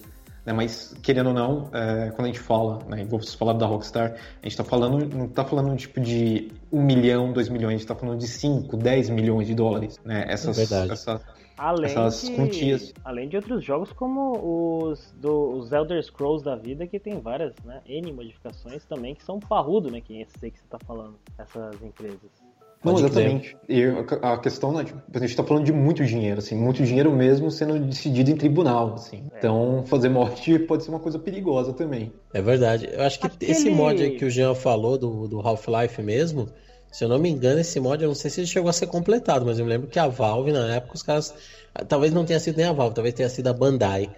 Né? Mas, querendo ou não, é, quando a gente fala, né, igual vocês falaram da Rockstar, a gente está falando, não está falando tipo de um milhão, dois milhões, a gente está falando de 5, 10 milhões de dólares. Né? Essas, é verdade. Essa, além essas de, quantias. Além de outros jogos como os, do, os Elder Scrolls da vida, que tem várias, né, N modificações também, que são parrudo, né, que é esse que você está falando, essas empresas. Não, exatamente. E a questão, né, tipo, a gente está falando de muito dinheiro, assim, muito dinheiro mesmo sendo decidido em tribunal, assim. É. Então, fazer morte pode ser uma coisa perigosa também. É verdade. Eu acho que Aquele... esse mod que o Jean falou do, do Half-Life mesmo, se eu não me engano, esse mod, eu não sei se ele chegou a ser completado, mas eu me lembro que a Valve, na época, os caras. Talvez não tenha sido nem a Valve, talvez tenha sido a Bandai.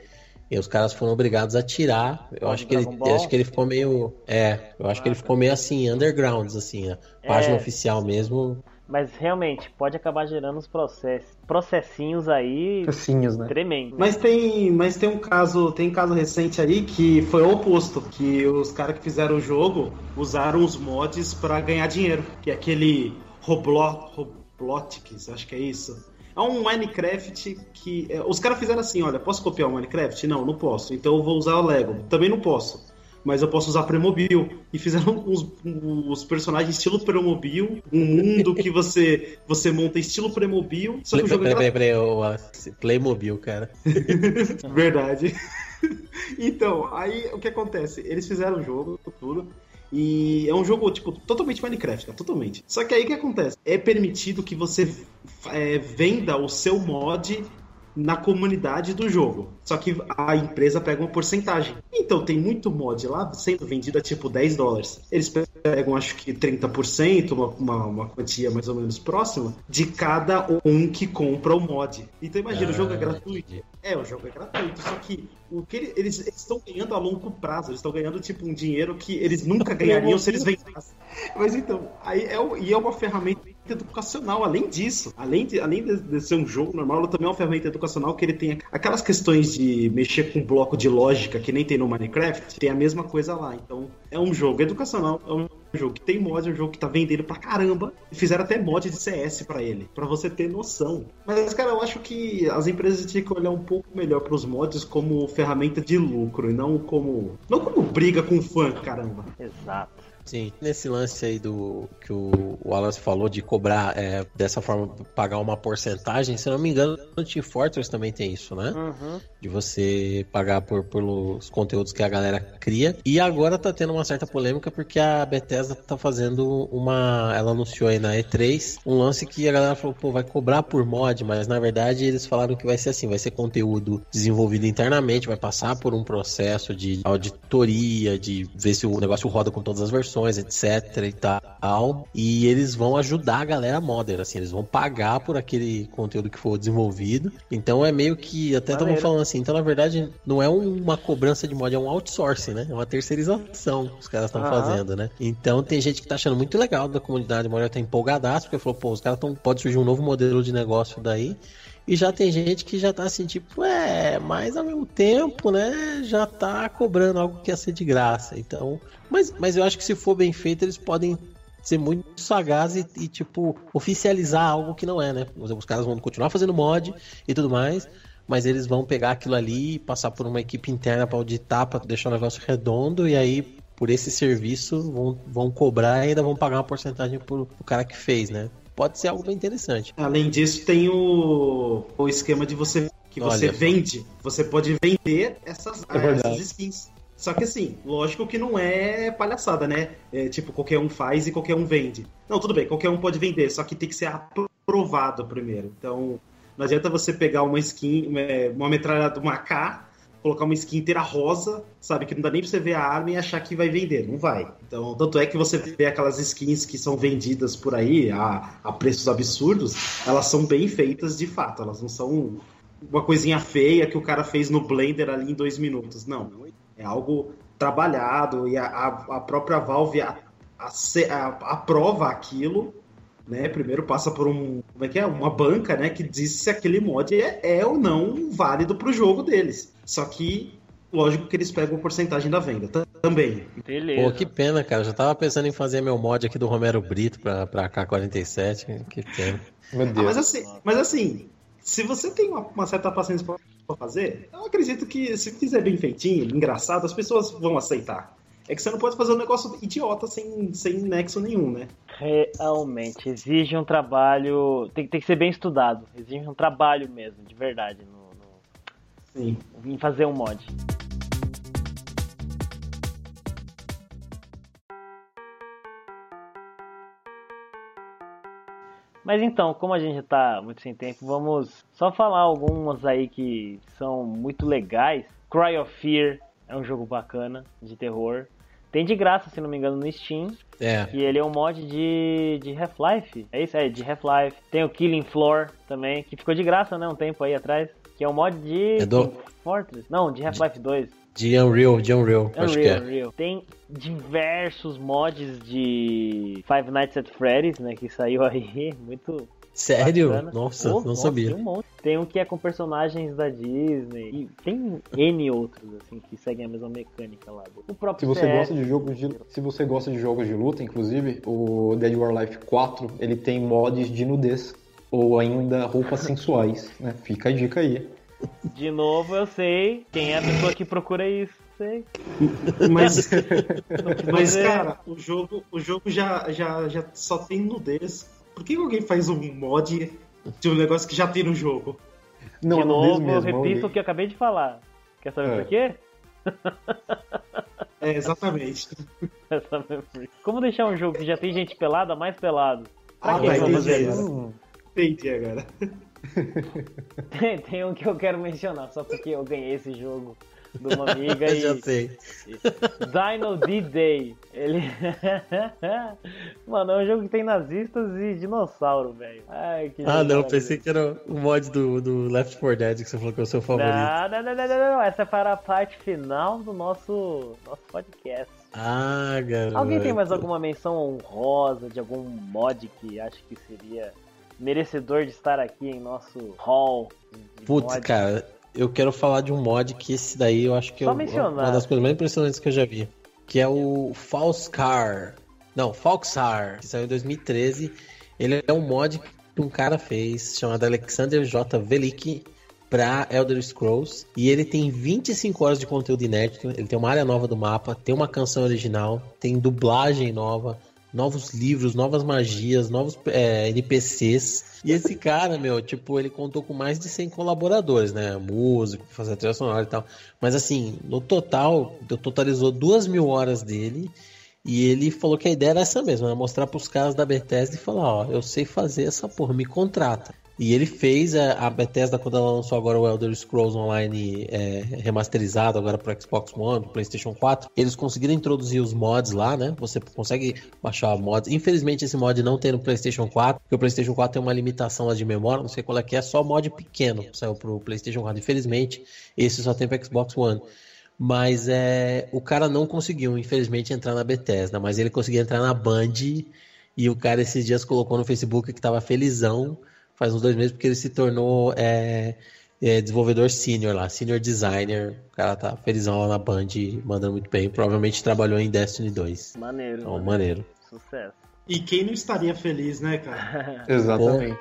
E os caras foram obrigados a tirar. Eu acho que, ele, acho que ele ficou meio. É, eu acho ah, que ele ficou meio assim, undergrounds, assim, a página é, oficial mesmo. Mas realmente, pode acabar gerando uns processos, processinhos aí processinhos, né? tremendo. Mas tem, mas tem um caso, tem um caso recente aí que foi o oposto, que os caras que fizeram o jogo usaram os mods para ganhar dinheiro, que é aquele Roblox, Roblotics, acho que é isso. É um Minecraft que. É, os caras fizeram assim: olha, posso copiar o Minecraft? Não, não posso. Então eu vou usar o Lego. Também não posso. Mas eu posso usar Premobil. E fizeram os, os personagens estilo Premobil, um mundo que você você monta estilo Premobil. Só que o jogo peraí, peraí, peraí, peraí, Playmobil, cara. Verdade. então, aí o que acontece? Eles fizeram o jogo, tudo. E é um jogo, tipo, totalmente Minecraft, tá? Totalmente. Só que aí o que acontece? É permitido que você é, venda o seu mod na comunidade do jogo. Só que a empresa pega uma porcentagem. Então tem muito mod lá sendo vendido a tipo 10 dólares. Eles pegam acho que 30%, uma, uma, uma quantia mais ou menos próxima, de cada um que compra o mod. Então imagina, ah, o jogo é gratuito. É, o jogo é gratuito, só que o que eles estão ganhando a longo prazo, eles estão ganhando tipo um dinheiro que eles nunca ganhariam se eles vendessem. Mas então, aí é, e é uma ferramenta educacional, além disso, além de, além de, de, ser um jogo normal, ela também é uma ferramenta educacional que ele tem aquelas questões de mexer com bloco de lógica que nem tem no Minecraft, tem a mesma coisa lá. Então, é um jogo educacional, é um jogo que tem mod, é um jogo que tá vendendo pra caramba. E fizeram até mod de CS para ele, para você ter noção. Mas, cara, eu acho que as empresas tinham que olhar um pouco melhor pros mods como ferramenta de lucro e não como. Não como briga com fã, caramba. Exato. Sim, nesse lance aí do que o Wallace falou de cobrar é, dessa forma, pagar uma porcentagem, se não me engano, no Team Fortress também tem isso, né? Uhum. De você pagar por, pelos conteúdos que a galera cria. E agora tá tendo uma certa polêmica porque a Bethesda tá fazendo uma. Ela anunciou aí na E3 um lance que a galera falou, pô, vai cobrar por mod, mas na verdade eles falaram que vai ser assim: vai ser conteúdo desenvolvido internamente, vai passar por um processo de auditoria, de ver se o negócio roda com todas as versões etc e tal. E eles vão ajudar a galera modder, assim, eles vão pagar por aquele conteúdo que for desenvolvido. Então é meio que, até estavam falando assim, então na verdade não é uma cobrança de mod, é um outsourcing, né? É uma terceirização que os caras estão fazendo, né? Então tem gente que tá achando muito legal da comunidade modder, tá empolgadaço, porque falou, pô, os caras tão, pode surgir um novo modelo de negócio daí. E já tem gente que já tá assim, tipo, é, mas ao mesmo tempo, né, já tá cobrando algo que ia ser de graça. Então, mas, mas eu acho que se for bem feito, eles podem ser muito sagazes e, e, tipo, oficializar algo que não é, né? Os caras vão continuar fazendo mod e tudo mais, mas eles vão pegar aquilo ali, passar por uma equipe interna para auditar, para deixar o negócio redondo, e aí, por esse serviço, vão, vão cobrar e ainda vão pagar uma porcentagem pro, pro cara que fez, né? Pode ser algo bem interessante. Além disso, tem o, o esquema de você que você Olha, vende. Você pode vender essas, é essas skins. Só que assim, lógico que não é palhaçada, né? É, tipo, qualquer um faz e qualquer um vende. Não, tudo bem, qualquer um pode vender, só que tem que ser aprovado primeiro. Então, não adianta você pegar uma skin, uma metralhadora, uma K, colocar uma skin inteira rosa, sabe? Que não dá nem pra você ver a arma e achar que vai vender. Não vai. Então, tanto é que você vê aquelas skins que são vendidas por aí a, a preços absurdos, elas são bem feitas de fato. Elas não são uma coisinha feia que o cara fez no Blender ali em dois minutos. Não. É algo trabalhado e a, a própria Valve a, a, aprova aquilo né? Primeiro passa por um, como é que é? Uma banca, né? Que diz se aquele mod é, é ou não válido para o jogo deles. Só que lógico que eles pegam a porcentagem da venda também. Beleza. Pô, que pena, cara. Eu já tava pensando em fazer meu mod aqui do Romero Brito pra, pra K47. Que pena. Meu Deus. Ah, mas, assim, mas assim, se você tem uma, uma certa paciência pra fazer, eu acredito que se fizer bem feitinho, engraçado, as pessoas vão aceitar. É que você não pode fazer um negócio idiota sem, sem nexo nenhum, né? Realmente, exige um trabalho. Tem, tem que ser bem estudado. Exige um trabalho mesmo, de verdade, no... Sim. em fazer um mod. Mas então, como a gente já tá muito sem tempo, vamos só falar algumas aí que são muito legais. Cry of Fear é um jogo bacana de terror. Tem de graça, se não me engano, no Steam. É. E ele é um mod de, de Half-Life. É isso? É, de Half-Life. Tem o Killing Floor também, que ficou de graça, né? Um tempo aí atrás. Que é um mod de. É do... Fortress? Não, de Half-Life 2. De Unreal, de Unreal, Unreal, acho que é. Unreal. Tem diversos mods de Five Nights at Freddy's, né? Que saiu aí, muito Sério? Bacana. Nossa, oh, não nossa, sabia. Tem um, tem um que é com personagens da Disney. E tem N outros, assim, que seguem a mesma mecânica lá. O próprio se você CS... gosta de jogos de Se você gosta de jogos de luta, inclusive, o Dead or Alive 4, ele tem mods de nudez. Ou ainda roupas sensuais, né? Fica a dica aí. De novo, eu sei quem é a pessoa que procura isso. Sei. Mas, mas cara, o jogo, o jogo já, já, já só tem nudez por que alguém faz um mod de um negócio que já tem no jogo? Não, de novo, mesmo, eu repito o que eu acabei de falar. Quer saber é. por quê? É, exatamente. Como deixar um jogo que já tem gente pelada mais pelado? Pra ah, vai. Fazer isso? Entendi agora. tem, tem um que eu quero mencionar, só porque eu ganhei esse jogo de uma amiga Eu e. já sei. Dino D-Day. Ele. Mano, é um jogo que tem nazistas e dinossauro, velho. Ai, que Ah, não, pensei que era o mod do, do Left 4 Dead que você falou que é o seu favorito. Não, não, não, não, não, não. Essa é para a parte final do nosso, nosso podcast. Ah, garoto. Alguém tem mais alguma menção honrosa de algum mod que acha que seria merecedor de estar aqui em nosso hall? Putz, mods? cara, eu quero falar de um mod que esse daí eu acho que é Só o- mencionar. uma das coisas mais impressionantes que eu já vi. Que é o Falscar. Não, Falksar, que saiu em 2013. Ele é um mod que um cara fez, chamado Alexander J. Velik, pra Elder Scrolls. E ele tem 25 horas de conteúdo inédito. Ele tem uma área nova do mapa, tem uma canção original, tem dublagem nova, novos livros, novas magias, novos é, NPCs. E esse cara, meu, tipo, ele contou com mais de 100 colaboradores, né? Músico, fazer trilha sonora e tal. Mas assim, no total, totalizou duas mil horas dele. E ele falou que a ideia era essa mesmo, era mostrar pros caras da Bethesda e falar, ó, eu sei fazer essa porra, me contrata. E ele fez a, a Bethesda quando ela lançou agora o Elder Scrolls Online é, remasterizado agora pro Xbox One, PlayStation 4. Eles conseguiram introduzir os mods lá, né? Você consegue baixar mods. Infelizmente esse mod não tem no PlayStation 4, porque o PlayStation 4 tem uma limitação lá de memória, não sei qual é que é, só mod pequeno saiu pro PlayStation 4. Infelizmente, esse só tem pro Xbox One. Mas é, o cara não conseguiu, infelizmente, entrar na Bethesda, mas ele conseguiu entrar na Band e o cara esses dias colocou no Facebook que tava felizão, faz uns dois meses, porque ele se tornou é, é, desenvolvedor senior lá, senior designer. O cara tá felizão lá na Band, mandando muito bem. Provavelmente trabalhou em Destiny 2. Maneiro. Então, mano. maneiro. Sucesso. E quem não estaria feliz, né, cara? Exatamente.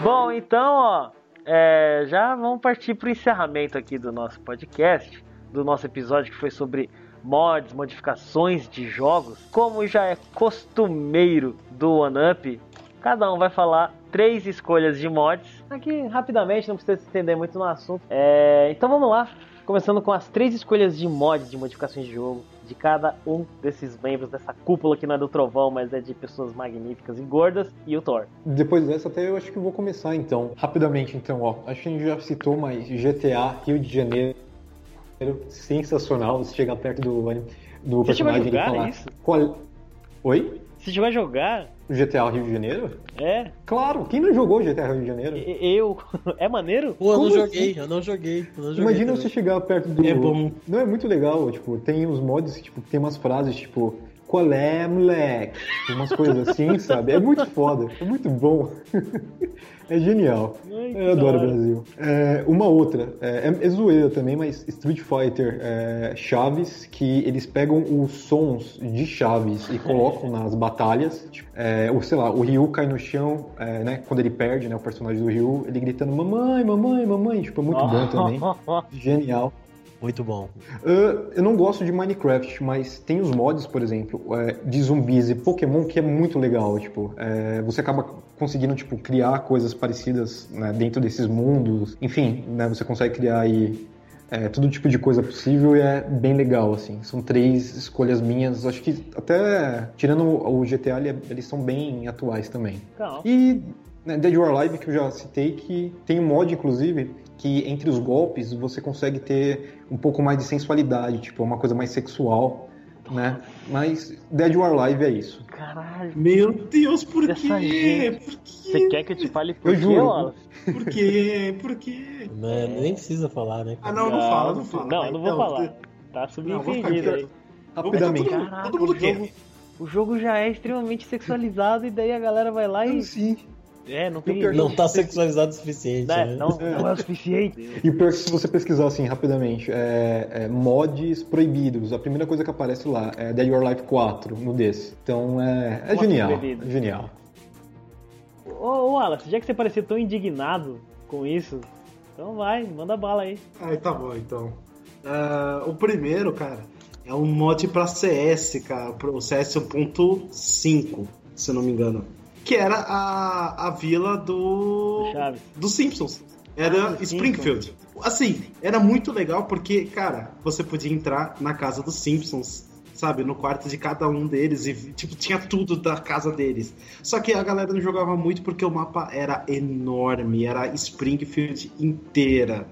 Bom, então, ó, é, já vamos partir pro encerramento aqui do nosso podcast, do nosso episódio que foi sobre mods, modificações de jogos. Como já é costumeiro do OneUp, cada um vai falar três escolhas de mods. Aqui, rapidamente, não precisa se estender muito no assunto. É, então vamos lá, começando com as três escolhas de mods de modificações de jogo de cada um desses membros dessa cúpula que não é do Trovão, mas é de pessoas magníficas e gordas, e o Thor. Depois dessa, até eu acho que vou começar então. Rapidamente, então, ó. Acho que a gente já citou, mas GTA Rio de Janeiro. Sensacional. Você chegar perto do, do Você chegou a personagem e jogar falar. isso? Qual... Oi? Se chegou a jogar, GTA Rio de Janeiro? é, Claro, quem não jogou GTA Rio de Janeiro? eu. É maneiro? Pô, eu não joguei, eu não joguei. Eu não joguei Imagina também. você chegar perto do. É bom. Não é muito legal, tipo, tem uns mods que tipo, tem umas frases tipo. Qual é, moleque? Umas coisas assim, sabe? É muito foda, é muito bom. é genial. Ai, Eu adoro o. Brasil. É, uma outra, é, é, é zoeira também, mas Street Fighter é, Chaves, que eles pegam os sons de Chaves e colocam nas batalhas. Tipo, é, ou sei lá, o Ryu cai no chão, é, né? Quando ele perde, né? O personagem do Ryu, ele gritando mamãe, mamãe, mamãe. Tipo, é muito bom também. Genial. Muito bom. Uh, eu não gosto de Minecraft, mas tem os mods, por exemplo, é, de zumbis e Pokémon que é muito legal. Tipo, é, você acaba conseguindo tipo criar coisas parecidas né, dentro desses mundos. Enfim, né, você consegue criar aí é, todo tipo de coisa possível e é bem legal. Assim, são três escolhas minhas. Acho que até tirando o GTA, ele- eles são bem atuais também. Não. E né, Dead or Alive, que eu já citei, que tem um mod, inclusive, que entre os golpes você consegue ter um pouco mais de sensualidade, tipo, uma coisa mais sexual, né? Mas Dead or Alive é isso. Caralho. Meu Deus, por quê? Por Você quê? quer que eu te fale por Eu quê? Por quê? Por quê? Né, Nem precisa falar, né? Ah, não, não fala, não fala. Não, vai. eu não vou falar. Tá subentendido aí. Rapidamente. Todo mundo- Caraca, todo mundo o jogo, o jogo já é extremamente sexualizado e daí a galera vai lá e. Sim. É, não tem. Não tá sexualizado o suficiente, né? né? não, não é o suficiente. E o pior é que se você pesquisar assim rapidamente, é, é mods proibidos, a primeira coisa que aparece lá é Dead or Alive 4 no desse. Então é, é genial. proibidos. É genial. Ô, ô, Wallace, já que você parecia tão indignado com isso, então vai, manda bala aí. Ai, tá bom, então. Ah, o primeiro, cara, é um mod pra CS, cara, pro CS 1.5, se eu não me engano. Que era a, a vila do. Chaves. dos Simpsons. Era Ah, Springfield. Assim, era muito legal porque, cara, você podia entrar na casa dos Simpsons sabe, no quarto de cada um deles e tipo tinha tudo da casa deles. Só que a galera não jogava muito porque o mapa era enorme, era Springfield inteira.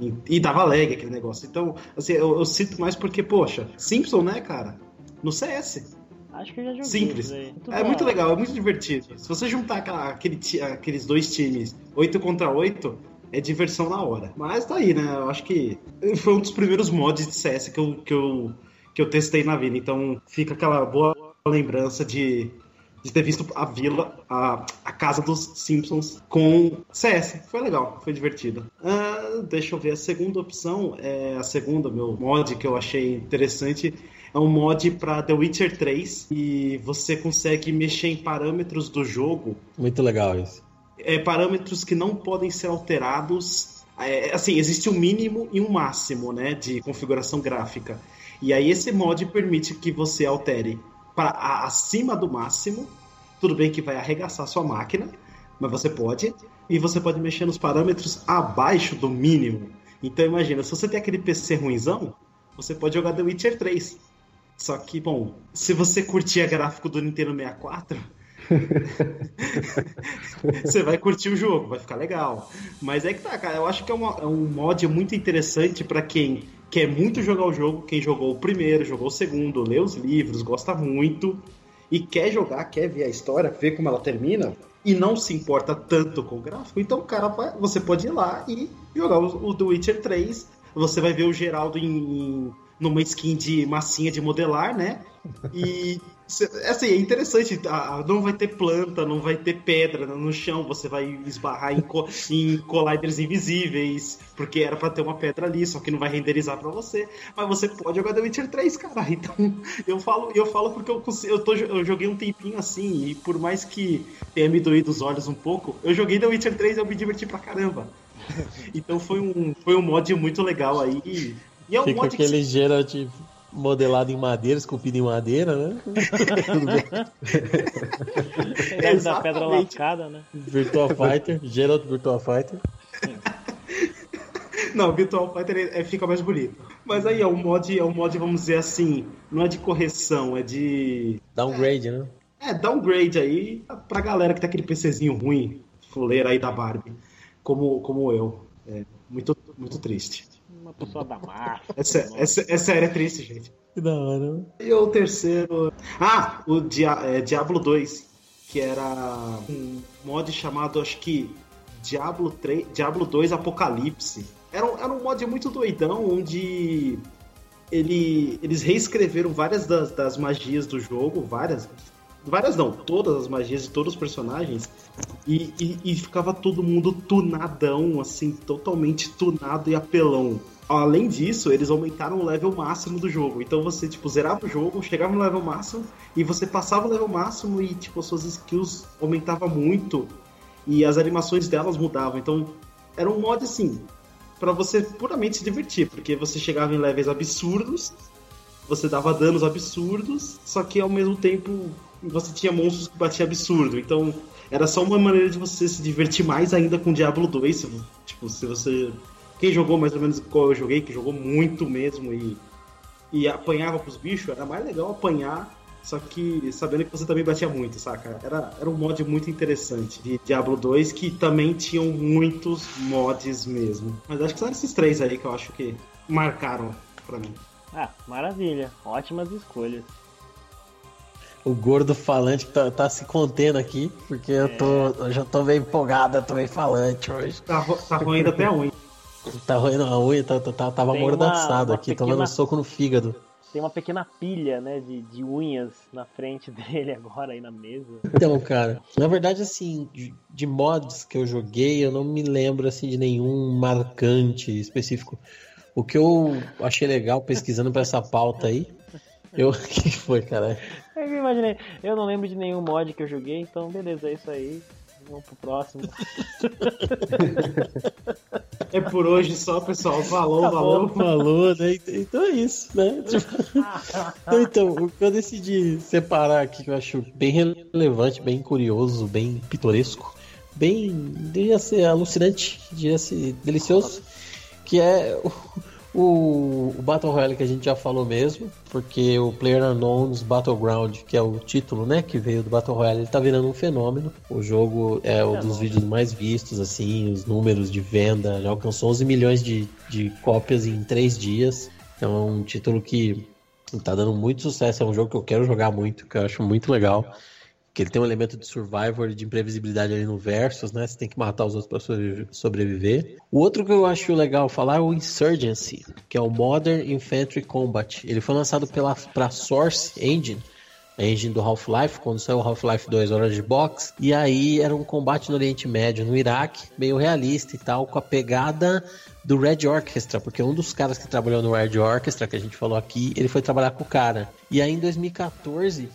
E, e dava lag aquele negócio. Então, assim, eu, eu sinto mais porque, poxa, Simpson, né, cara? No CS. Acho que eu já joguei. Simples. Muito é muito legal, é muito divertido. Se você juntar aquela, aquele, aqueles dois times, 8 contra 8, é diversão na hora. Mas tá aí, né? Eu acho que foi um dos primeiros mods de CS que eu, que eu, que eu testei na vida. Então fica aquela boa lembrança de, de ter visto a vila, a, a casa dos Simpsons com CS. Foi legal, foi divertido. Uh, deixa eu ver, a segunda opção, é a segunda, meu mod que eu achei interessante é um mod para The Witcher 3 e você consegue mexer em parâmetros do jogo. Muito legal isso. É, parâmetros que não podem ser alterados. É, assim, existe um mínimo e um máximo, né, de configuração gráfica. E aí esse mod permite que você altere para acima do máximo. Tudo bem que vai arregaçar sua máquina, mas você pode. E você pode mexer nos parâmetros abaixo do mínimo. Então imagina, se você tem aquele PC ruimzão, você pode jogar The Witcher 3 só que, bom, se você curtia gráfico do Nintendo 64, você vai curtir o jogo, vai ficar legal. Mas é que tá, cara, eu acho que é, uma, é um mod muito interessante para quem quer muito jogar o jogo, quem jogou o primeiro, jogou o segundo, lê os livros, gosta muito e quer jogar, quer ver a história, ver como ela termina e não se importa tanto com o gráfico, então, cara, você pode ir lá e jogar o, o The Witcher 3. Você vai ver o Geraldo em numa skin de massinha de modelar, né? E assim, é interessante, não vai ter planta, não vai ter pedra no chão, você vai esbarrar em, co em colliders invisíveis, porque era para ter uma pedra ali, só que não vai renderizar para você. Mas você pode jogar The Witcher 3, cara. Então, eu falo, eu falo porque eu, eu, tô, eu joguei um tempinho assim, e por mais que tenha me doído os olhos um pouco, eu joguei The Witcher 3 e eu me diverti pra caramba. Então foi um, foi um mod muito legal aí. E é um Fica aquele que... Geralt modelado em madeira, esculpido em madeira, né? é da pedra lascada, né? Virtual Fighter, Geralt Virtual Fighter. Não, Virtual Fighter é, fica mais bonito. Mas aí é um mod, é um mod, vamos dizer assim, não é de correção, é de. Downgrade, né? É, downgrade aí pra galera que tem aquele PCzinho ruim, fuleira aí da Barbie, como, como eu. É muito, muito triste pessoa da massa. Essa, essa, essa era é triste, gente. Que da hora. E o terceiro. Ah, o Dia, é, Diablo 2, que era um mod chamado, acho que. Diablo, 3, Diablo 2 Apocalipse. Era um, era um mod muito doidão, onde ele, eles reescreveram várias das, das magias do jogo, várias, várias não, todas as magias de todos os personagens, e, e, e, ficava todo mundo tunadão, assim, totalmente tunado e apelão. Além disso, eles aumentaram o level máximo do jogo. Então você, tipo, zerava o jogo, chegava no level máximo e você passava o level máximo e, tipo, suas skills aumentavam muito e as animações delas mudavam. Então, era um mod, assim, para você puramente se divertir, porque você chegava em levels absurdos, você dava danos absurdos, só que ao mesmo tempo você tinha monstros que batiam absurdo. Então, era só uma maneira de você se divertir mais ainda com Diablo 2. Tipo, se você quem jogou mais ou menos qual eu joguei, que jogou muito mesmo e, e apanhava pros bichos, era mais legal apanhar, só que sabendo que você também batia muito, saca? Era, era um mod muito interessante de Diablo 2 que também tinham muitos mods mesmo. Mas acho que são esses três aí que eu acho que marcaram pra mim. Ah, maravilha. Ótimas escolhas o gordo falante que tá, tá, se contendo aqui, porque eu tô. Eu já tô meio empolgado, eu tô meio falante hoje. Tá, tá ruim até a unha. Tá roendo a unha, tá, tá, tava amordaçado aqui, pequena, tomando soco no fígado. Tem uma pequena pilha, né, de, de unhas na frente dele agora aí na mesa. Então, cara, na verdade, assim, de, de mods que eu joguei, eu não me lembro, assim, de nenhum marcante específico. O que eu achei legal pesquisando pra essa pauta aí, eu... O que foi, cara? Eu imaginei, eu não lembro de nenhum mod que eu joguei, então beleza, é isso aí. Vamos pro próximo. é por hoje só, pessoal. Falou, tá valeu. Falou, né? Então é isso, né? Tipo, então, o que eu decidi separar aqui, que eu acho bem relevante, bem curioso, bem pitoresco, bem, devia ser alucinante, devia ser delicioso, que é o, O, o, Battle Royale que a gente já falou mesmo, porque o Player Unknown's Battleground, que é o título, né, que veio do Battle Royale, ele tá virando um fenômeno. O jogo é um dos vídeos mais vistos, assim, os números de venda, já alcançou 11 milhões de, de cópias em 3 dias. Então é um título que tá dando muito sucesso, é um jogo que eu quero jogar muito, que eu acho muito legal que ele tem um elemento de survivor, de imprevisibilidade ali no versus, né? Você tem que matar os outros para sobreviver. O outro que eu acho legal falar é o Insurgency, que é o Modern Infantry Combat. Ele foi lançado pela para Source Engine, a engine do Half-Life, quando saiu o Half-Life 2 Horas de Box. E aí era um combate no Oriente Médio, no Iraque, meio realista e tal, com a pegada do Red Orchestra, porque um dos caras que trabalhou no Red Orchestra, que a gente falou aqui, ele foi trabalhar com o cara. E aí em 2014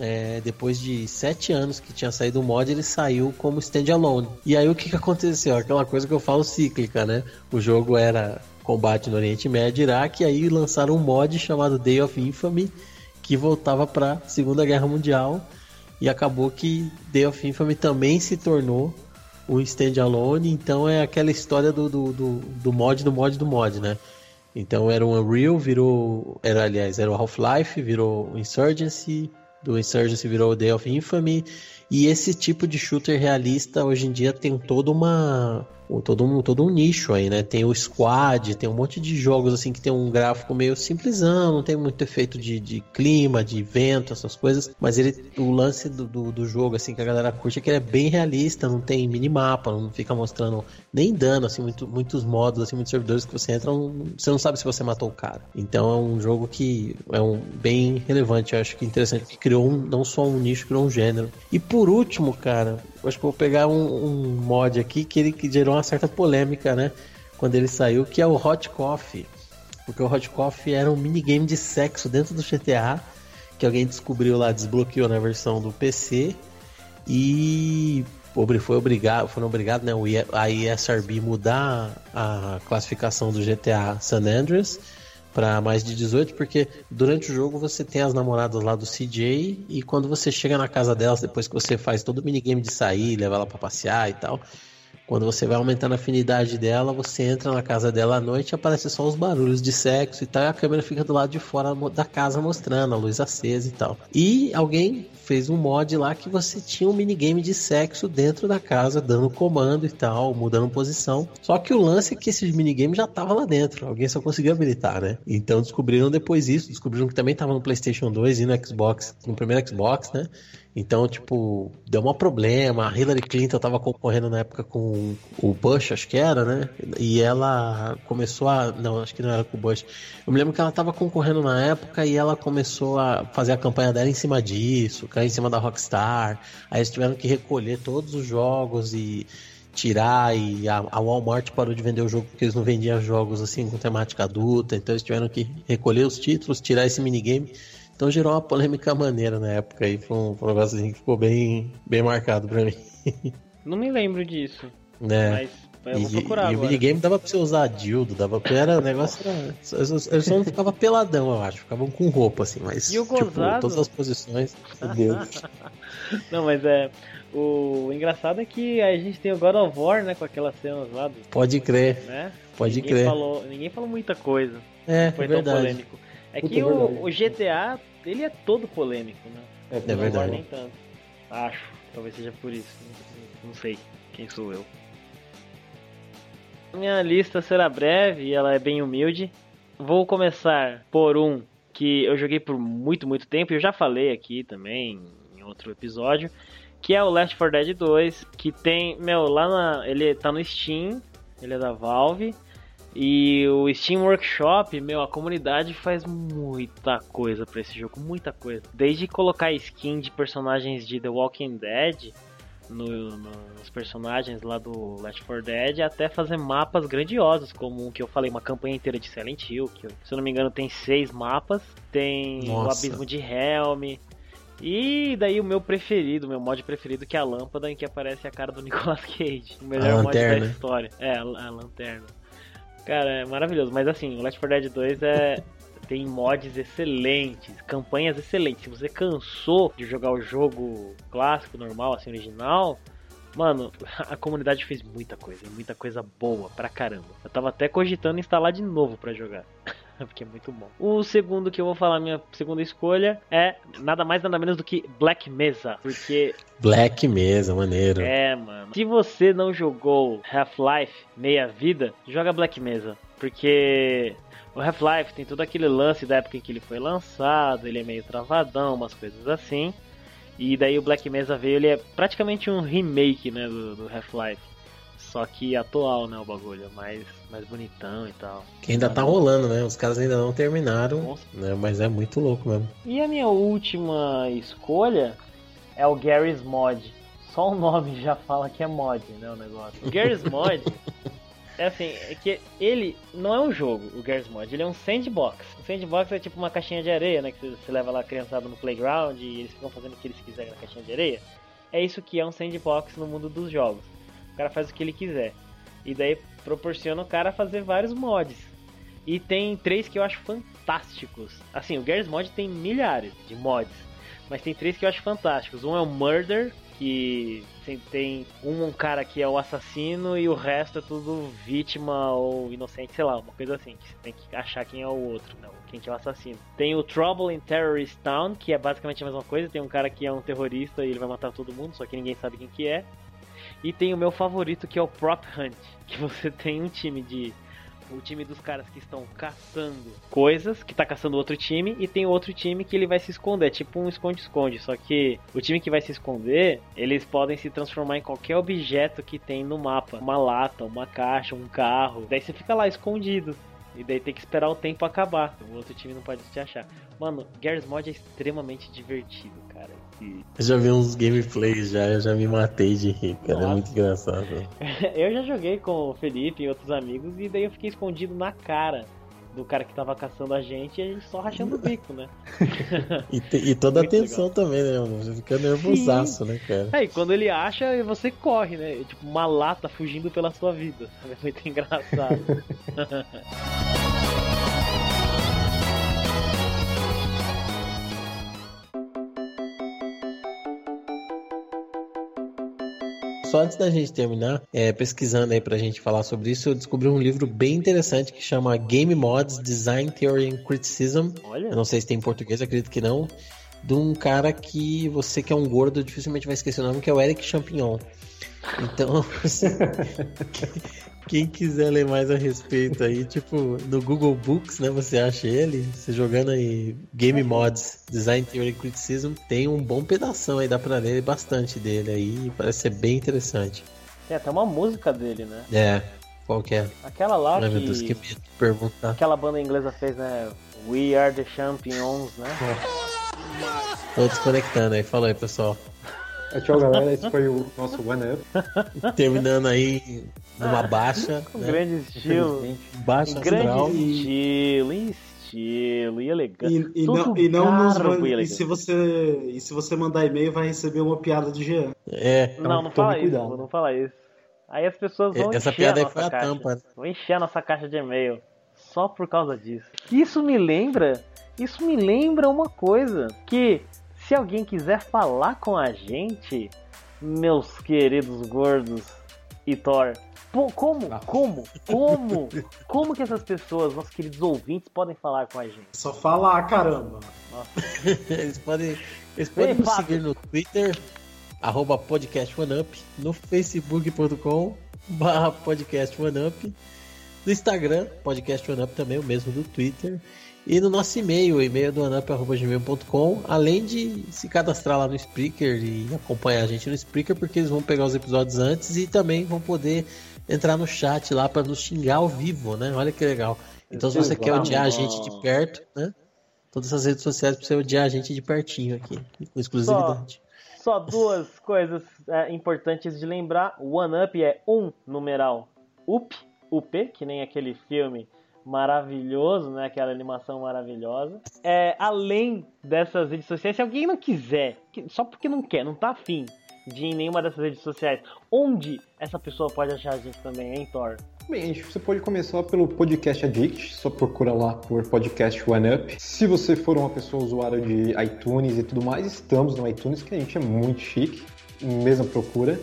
é, depois de sete anos que tinha saído o mod, ele saiu como standalone. E aí o que, que aconteceu? Aquela coisa que eu falo cíclica, né? O jogo era combate no Oriente Médio, Iraque, e aí lançaram um mod chamado Day of Infamy, que voltava para Segunda Guerra Mundial, e acabou que Day of Infamy também se tornou um standalone, então é aquela história do, do, do, do mod, do mod, do mod, né? Então era um Unreal, virou. Era, aliás, era o Half-Life, virou Insurgency, do Insurgency virou Day of Infamy. E esse tipo de shooter realista hoje em dia tem toda uma todo um, todo um nicho aí, né? Tem o Squad, tem um monte de jogos assim que tem um gráfico meio simplesão, não tem muito efeito de, de clima, de vento, essas coisas. Mas ele, o lance do, do, do, jogo, assim, que a galera curte é que ele é bem realista, não tem minimapa, não fica mostrando nem dano, assim, muito, muitos modos, assim, muitos servidores que você entra, você não sabe se você matou o cara. Então é um jogo que é um bem relevante, eu acho que interessante, que criou um, não só um nicho, criou um gênero. E por último, cara, acho que vou pegar um, um, mod aqui que ele que gerou uma certa polêmica, né? Quando ele saiu, que é o Hot Coffee. Porque o Hot Coffee era um minigame de sexo dentro do GTA, que alguém descobriu lá, desbloqueou na versão do PC. E foi obrigado, foram obrigados né, a ESRB mudar a classificação do GTA San Andreas para mais de 18, porque durante o jogo você tem as namoradas lá do CJ e quando você chega na casa delas, depois que você faz todo o minigame de sair, levar ela para passear e tal, quando você vai aumentando a afinidade dela, você entra na casa dela à noite e aparece só os barulhos de sexo e tal, e a câmera fica do lado de fora da casa mostrando a luz acesa e tal. E alguém fez um mod lá que você tinha um minigame de sexo dentro da casa, dando comando e tal, mudando posição. Só que o lance é que esse minigame já tava lá dentro, alguém só conseguiu habilitar, né? Então descobriram depois isso, descobriram que também tava no PlayStation 2 e no Xbox, no primeiro Xbox, né? Então, tipo, deu um problema. A Hillary Clinton tava concorrendo na época com o Bush, acho que era, né? E ela começou a. Não, acho que não era com o Bush. Eu me lembro que ela tava concorrendo na época e ela começou a fazer a campanha dela em cima disso, cair em cima da Rockstar. Aí eles tiveram que recolher todos os jogos e tirar e a, a, Walmart parou de vender o jogo porque eles não vendiam jogos assim com temática adulta, então eles tiveram que recolher os títulos, tirar esse minigame então gerou uma polêmica maneira na época e foi um, negócio assim que ficou bem, bem marcado pra mim. Não me lembro disso. Né? Mas eu e. E o minigame dava pra você usar dildo, dava pra. Era, o negócio era. Eles só não ficavam peladão, eu acho. Ficavam com roupa, assim, mas. E o tipo, todas as posições. Meu Deus. não, mas é. O engraçado é que a gente tem o God of War, né, com aquelas cenas lá do. Pode crer. Né? Pode ninguém crer. Falou, ninguém falou muita coisa. É, foi é verdade. tão polêmico. É Puta, que é o, o, GTA, ele é todo polêmico, né? É, é verdade. Nem tanto. Acho. Talvez seja por isso. Não sei quem sou eu. Minha lista será breve e ela é bem humilde. Vou começar por um que eu joguei por muito, muito tempo. E eu já falei aqui também em outro episódio. Que é o Left 4 Dead 2. Que tem, meu, lá na. Ele tá no Steam. Ele é da Valve. E o Steam Workshop, meu, a comunidade faz muita coisa para esse jogo, muita coisa. Desde colocar skin de personagens de The Walking Dead no, no, nos personagens lá do Left 4 Dead, até fazer mapas grandiosos, como o que eu falei, uma campanha inteira de Silent Hill, que se eu não me engano tem seis mapas, tem Nossa. o Abismo de Helm, e daí o meu preferido, meu mod preferido, que é a lâmpada em que aparece a cara do Nicolas Cage. O melhor mod da história. É, a, a lanterna. Cara, é maravilhoso. Mas assim, o Left 4 Dead 2 é. tem mods excelentes, campanhas excelentes. Se você cansou de jogar o jogo clássico, normal, assim, original, Mano, a comunidade fez muita coisa, muita coisa boa pra caramba. Eu tava até cogitando instalar de novo pra jogar. porque é muito bom. O segundo que eu vou falar, minha segunda escolha, é nada mais nada menos do que Black Mesa. Porque. Black Mesa, maneiro. É, mano. Se você não jogou Half-Life Meia Vida, joga Black Mesa. Porque o Half-Life tem todo aquele lance da época em que ele foi lançado, ele é meio travadão, umas coisas assim. E daí o Black Mesa veio, ele é praticamente um remake, né, do, do Half-Life. Só que atual, né, o bagulho, mais, mais bonitão e tal. Que ainda tá rolando, né? Os caras ainda não terminaram, né? Mas é muito louco mesmo. E a minha última escolha é o Garry's Mod. Só o nome já fala que é mod, né, o negócio. O Garry's Mod é assim, é que ele não é um jogo, o Gears Mod, ele é um sandbox. O sandbox é tipo uma caixinha de areia, né? Que você leva lá a criançada no playground e eles ficam fazendo o que eles quiserem na caixinha de areia. É isso que é um sandbox no mundo dos jogos. O cara faz o que ele quiser. E daí proporciona o cara fazer vários mods. E tem três que eu acho fantásticos. Assim, o Gears Mod tem milhares de mods. Mas tem três que eu acho fantásticos. Um é o Murder, que tem um, cara que é o assassino e o resto é tudo vítima ou inocente, sei lá, uma coisa assim, que você tem que achar quem é o outro, não, quem que é o assassino. Tem o Trouble in Terrorist Town, que é basicamente a mesma coisa, tem um cara que é um terrorista e ele vai matar todo mundo, só que ninguém sabe quem que é. E tem o meu favorito que é o Prop Hunt, que você tem um time de o time dos caras que estão caçando coisas, que tá caçando outro time, e tem outro time que ele vai se esconder, é tipo um esconde-esconde. Só que o time que vai se esconder, eles podem se transformar em qualquer objeto que tem no mapa. Uma lata, uma caixa, um carro. Daí você fica lá escondido. E daí tem que esperar o tempo acabar. O outro time não pode te achar. Mano, Gears Mod é extremamente divertido, cara. E... Eu já vi uns gameplays já, eu já me matei de rir, cara. Nossa. É muito engraçado. eu já joguei com o Felipe e outros amigos e daí eu fiquei escondido na cara do cara que tava caçando a gente e a gente só rachando o bico, né? e, te, e, toda a atenção legal. também, né, mano? Você fica nervosaço, né, cara? É, e quando ele acha, você corre, né? Tipo, uma lata fugindo pela sua vida. É muito engraçado. antes da gente terminar, é, pesquisando aí pra gente falar sobre isso, eu descobri um livro bem interessante que chama Game Mods Design Theory and Criticism. Olha. Eu não sei se tem em português, acredito que não. De um cara que você que é um gordo dificilmente vai esquecer o nome, que é o Eric Champignon. Então, quem quiser ler mais a respeito aí, tipo, no Google Books, né, você acha ele, você jogando aí Game Mods, Design Theory Criticism, tem um bom pedaço aí, dá pra ler bastante dele aí, parece ser bem interessante. Tem até uma música dele, né? É, qual que é? Aquela lá Ai, que... meu Deus, que medo perguntar. Aquela banda inglesa fez, né, We Are The Champions, né? É. Tô desconectando aí, fala aí, pessoal. É, tchau, galera. Esse foi o nosso One Up. Terminando aí numa baixa. Com né? grande estilo. Baixa grande estilo, e estilo, e elegante. E, e não, e não nos man... e se você E se você mandar e-mail, vai receber uma piada de Jean. É. Não, não, não fala cuidado. isso, não fala isso. Aí as pessoas vão Essa encher piada a nossa foi a caixa. tampa. Vão encher a nossa caixa de e-mail. Só por causa disso. Isso me lembra. Isso me lembra uma coisa. Que se alguém quiser falar com a gente, meus queridos gordos e Thor, pô, como, como, como, como que essas pessoas, nossos queridos ouvintes, podem falar com a gente? Só falar, caramba. eles podem, eles podem nos seguir no Twitter, arroba podcast no facebook.com barra podcast no Instagram, podcast também, o mesmo do Twitter. E no nosso e-mail, e-mail do anup.gmail.com, além de se cadastrar lá no Spreaker e acompanhar a gente no Spreaker, porque eles vão pegar os episódios antes e também vão poder entrar no chat lá para nos xingar ao vivo, né? Olha que legal. Então, se você quer odiar a gente de perto, né? Todas as redes sociais para você odiar a gente de pertinho aqui, com exclusividade. Só, só duas coisas é, importantes de lembrar: o OneUp é um numeral UP, UP, que nem aquele filme maravilhoso, né? Aquela animação maravilhosa. É, além dessas redes sociais, se alguém não quiser, só porque não quer, não tá afim de ir em nenhuma dessas redes sociais, onde essa pessoa pode achar a gente também, hein, Thor? Bem, você pode começar pelo Podcast Addict, só procura lá por Podcast One Up. Se você for uma pessoa usuária de iTunes e tudo mais, estamos no iTunes, que a gente é muito chique, mesma procura.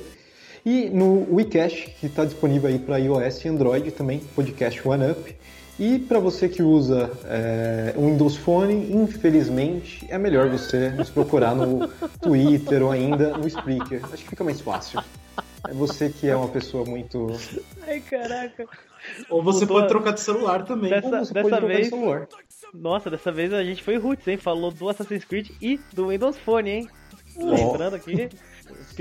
E no WeCache, que está disponível aí para iOS e Android também, podcast OneUp. E para você que usa é, o Windows Phone, infelizmente, é melhor você nos procurar no Twitter ou ainda no Spreaker. Acho que fica mais fácil. É você que é uma pessoa muito. Ai, caraca. Ou você Voltou... pode trocar de celular também. Dessa, Ou você dessa pode vez... de celular. Nossa, dessa vez a gente foi roots, hein? Falou do Assassin's Creed e do Windows Phone, hein? Oh. Lembrando aqui,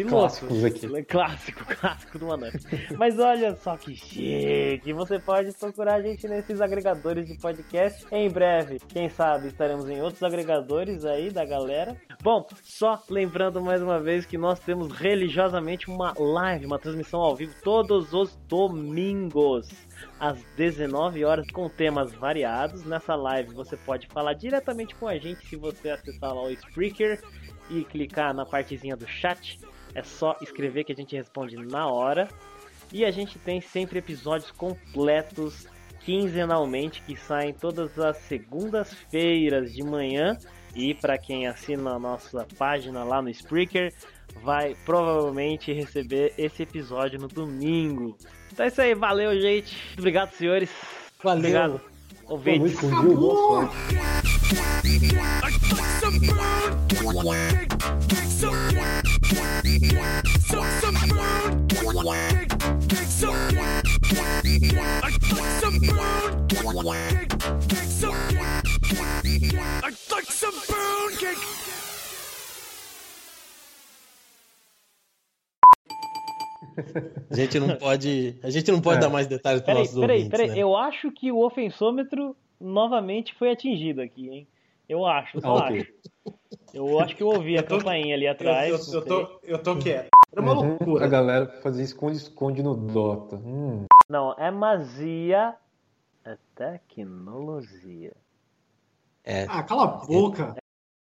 piloto. Clássicos aqui. Clássico, clássico do Manuel. Mas olha só que chique. Você pode procurar a gente nesses agregadores de podcast. Em breve, quem sabe, estaremos em outros agregadores aí da galera. Bom, só lembrando mais uma vez que nós temos religiosamente uma live, uma transmissão ao vivo todos os domingos às 19 horas com temas variados. Nessa live você pode falar diretamente com a gente se você acessar lá o Spreaker e clicar na partezinha do chat. É só escrever que a gente responde na hora. E a gente tem sempre episódios completos quinzenalmente que saem todas as segundas-feiras de manhã. E para quem assina a nossa página lá no Spreaker, vai provavelmente receber esse episódio no domingo. Então é isso aí, valeu, gente. Obrigado, senhores. Valeu. Obrigado. Um beijo. Acabou. Boa sorte. A gente não pode, a gente não pode é. dar mais detalhes para nossos peraí, ouvintes. Peraí, peraí, né? eu acho que o ofensômetro novamente foi atingido aqui, hein? Eu acho, só ah, okay. acho. Eu acho que eu ouvi a campainha ali atrás. Eu, eu, eu, tô, eu tô quieto. Era uma uhum, loucura. A galera fazia esconde-esconde no Dota. Hum. Não, é magia. É tecnologia. É. Ah, cala a boca.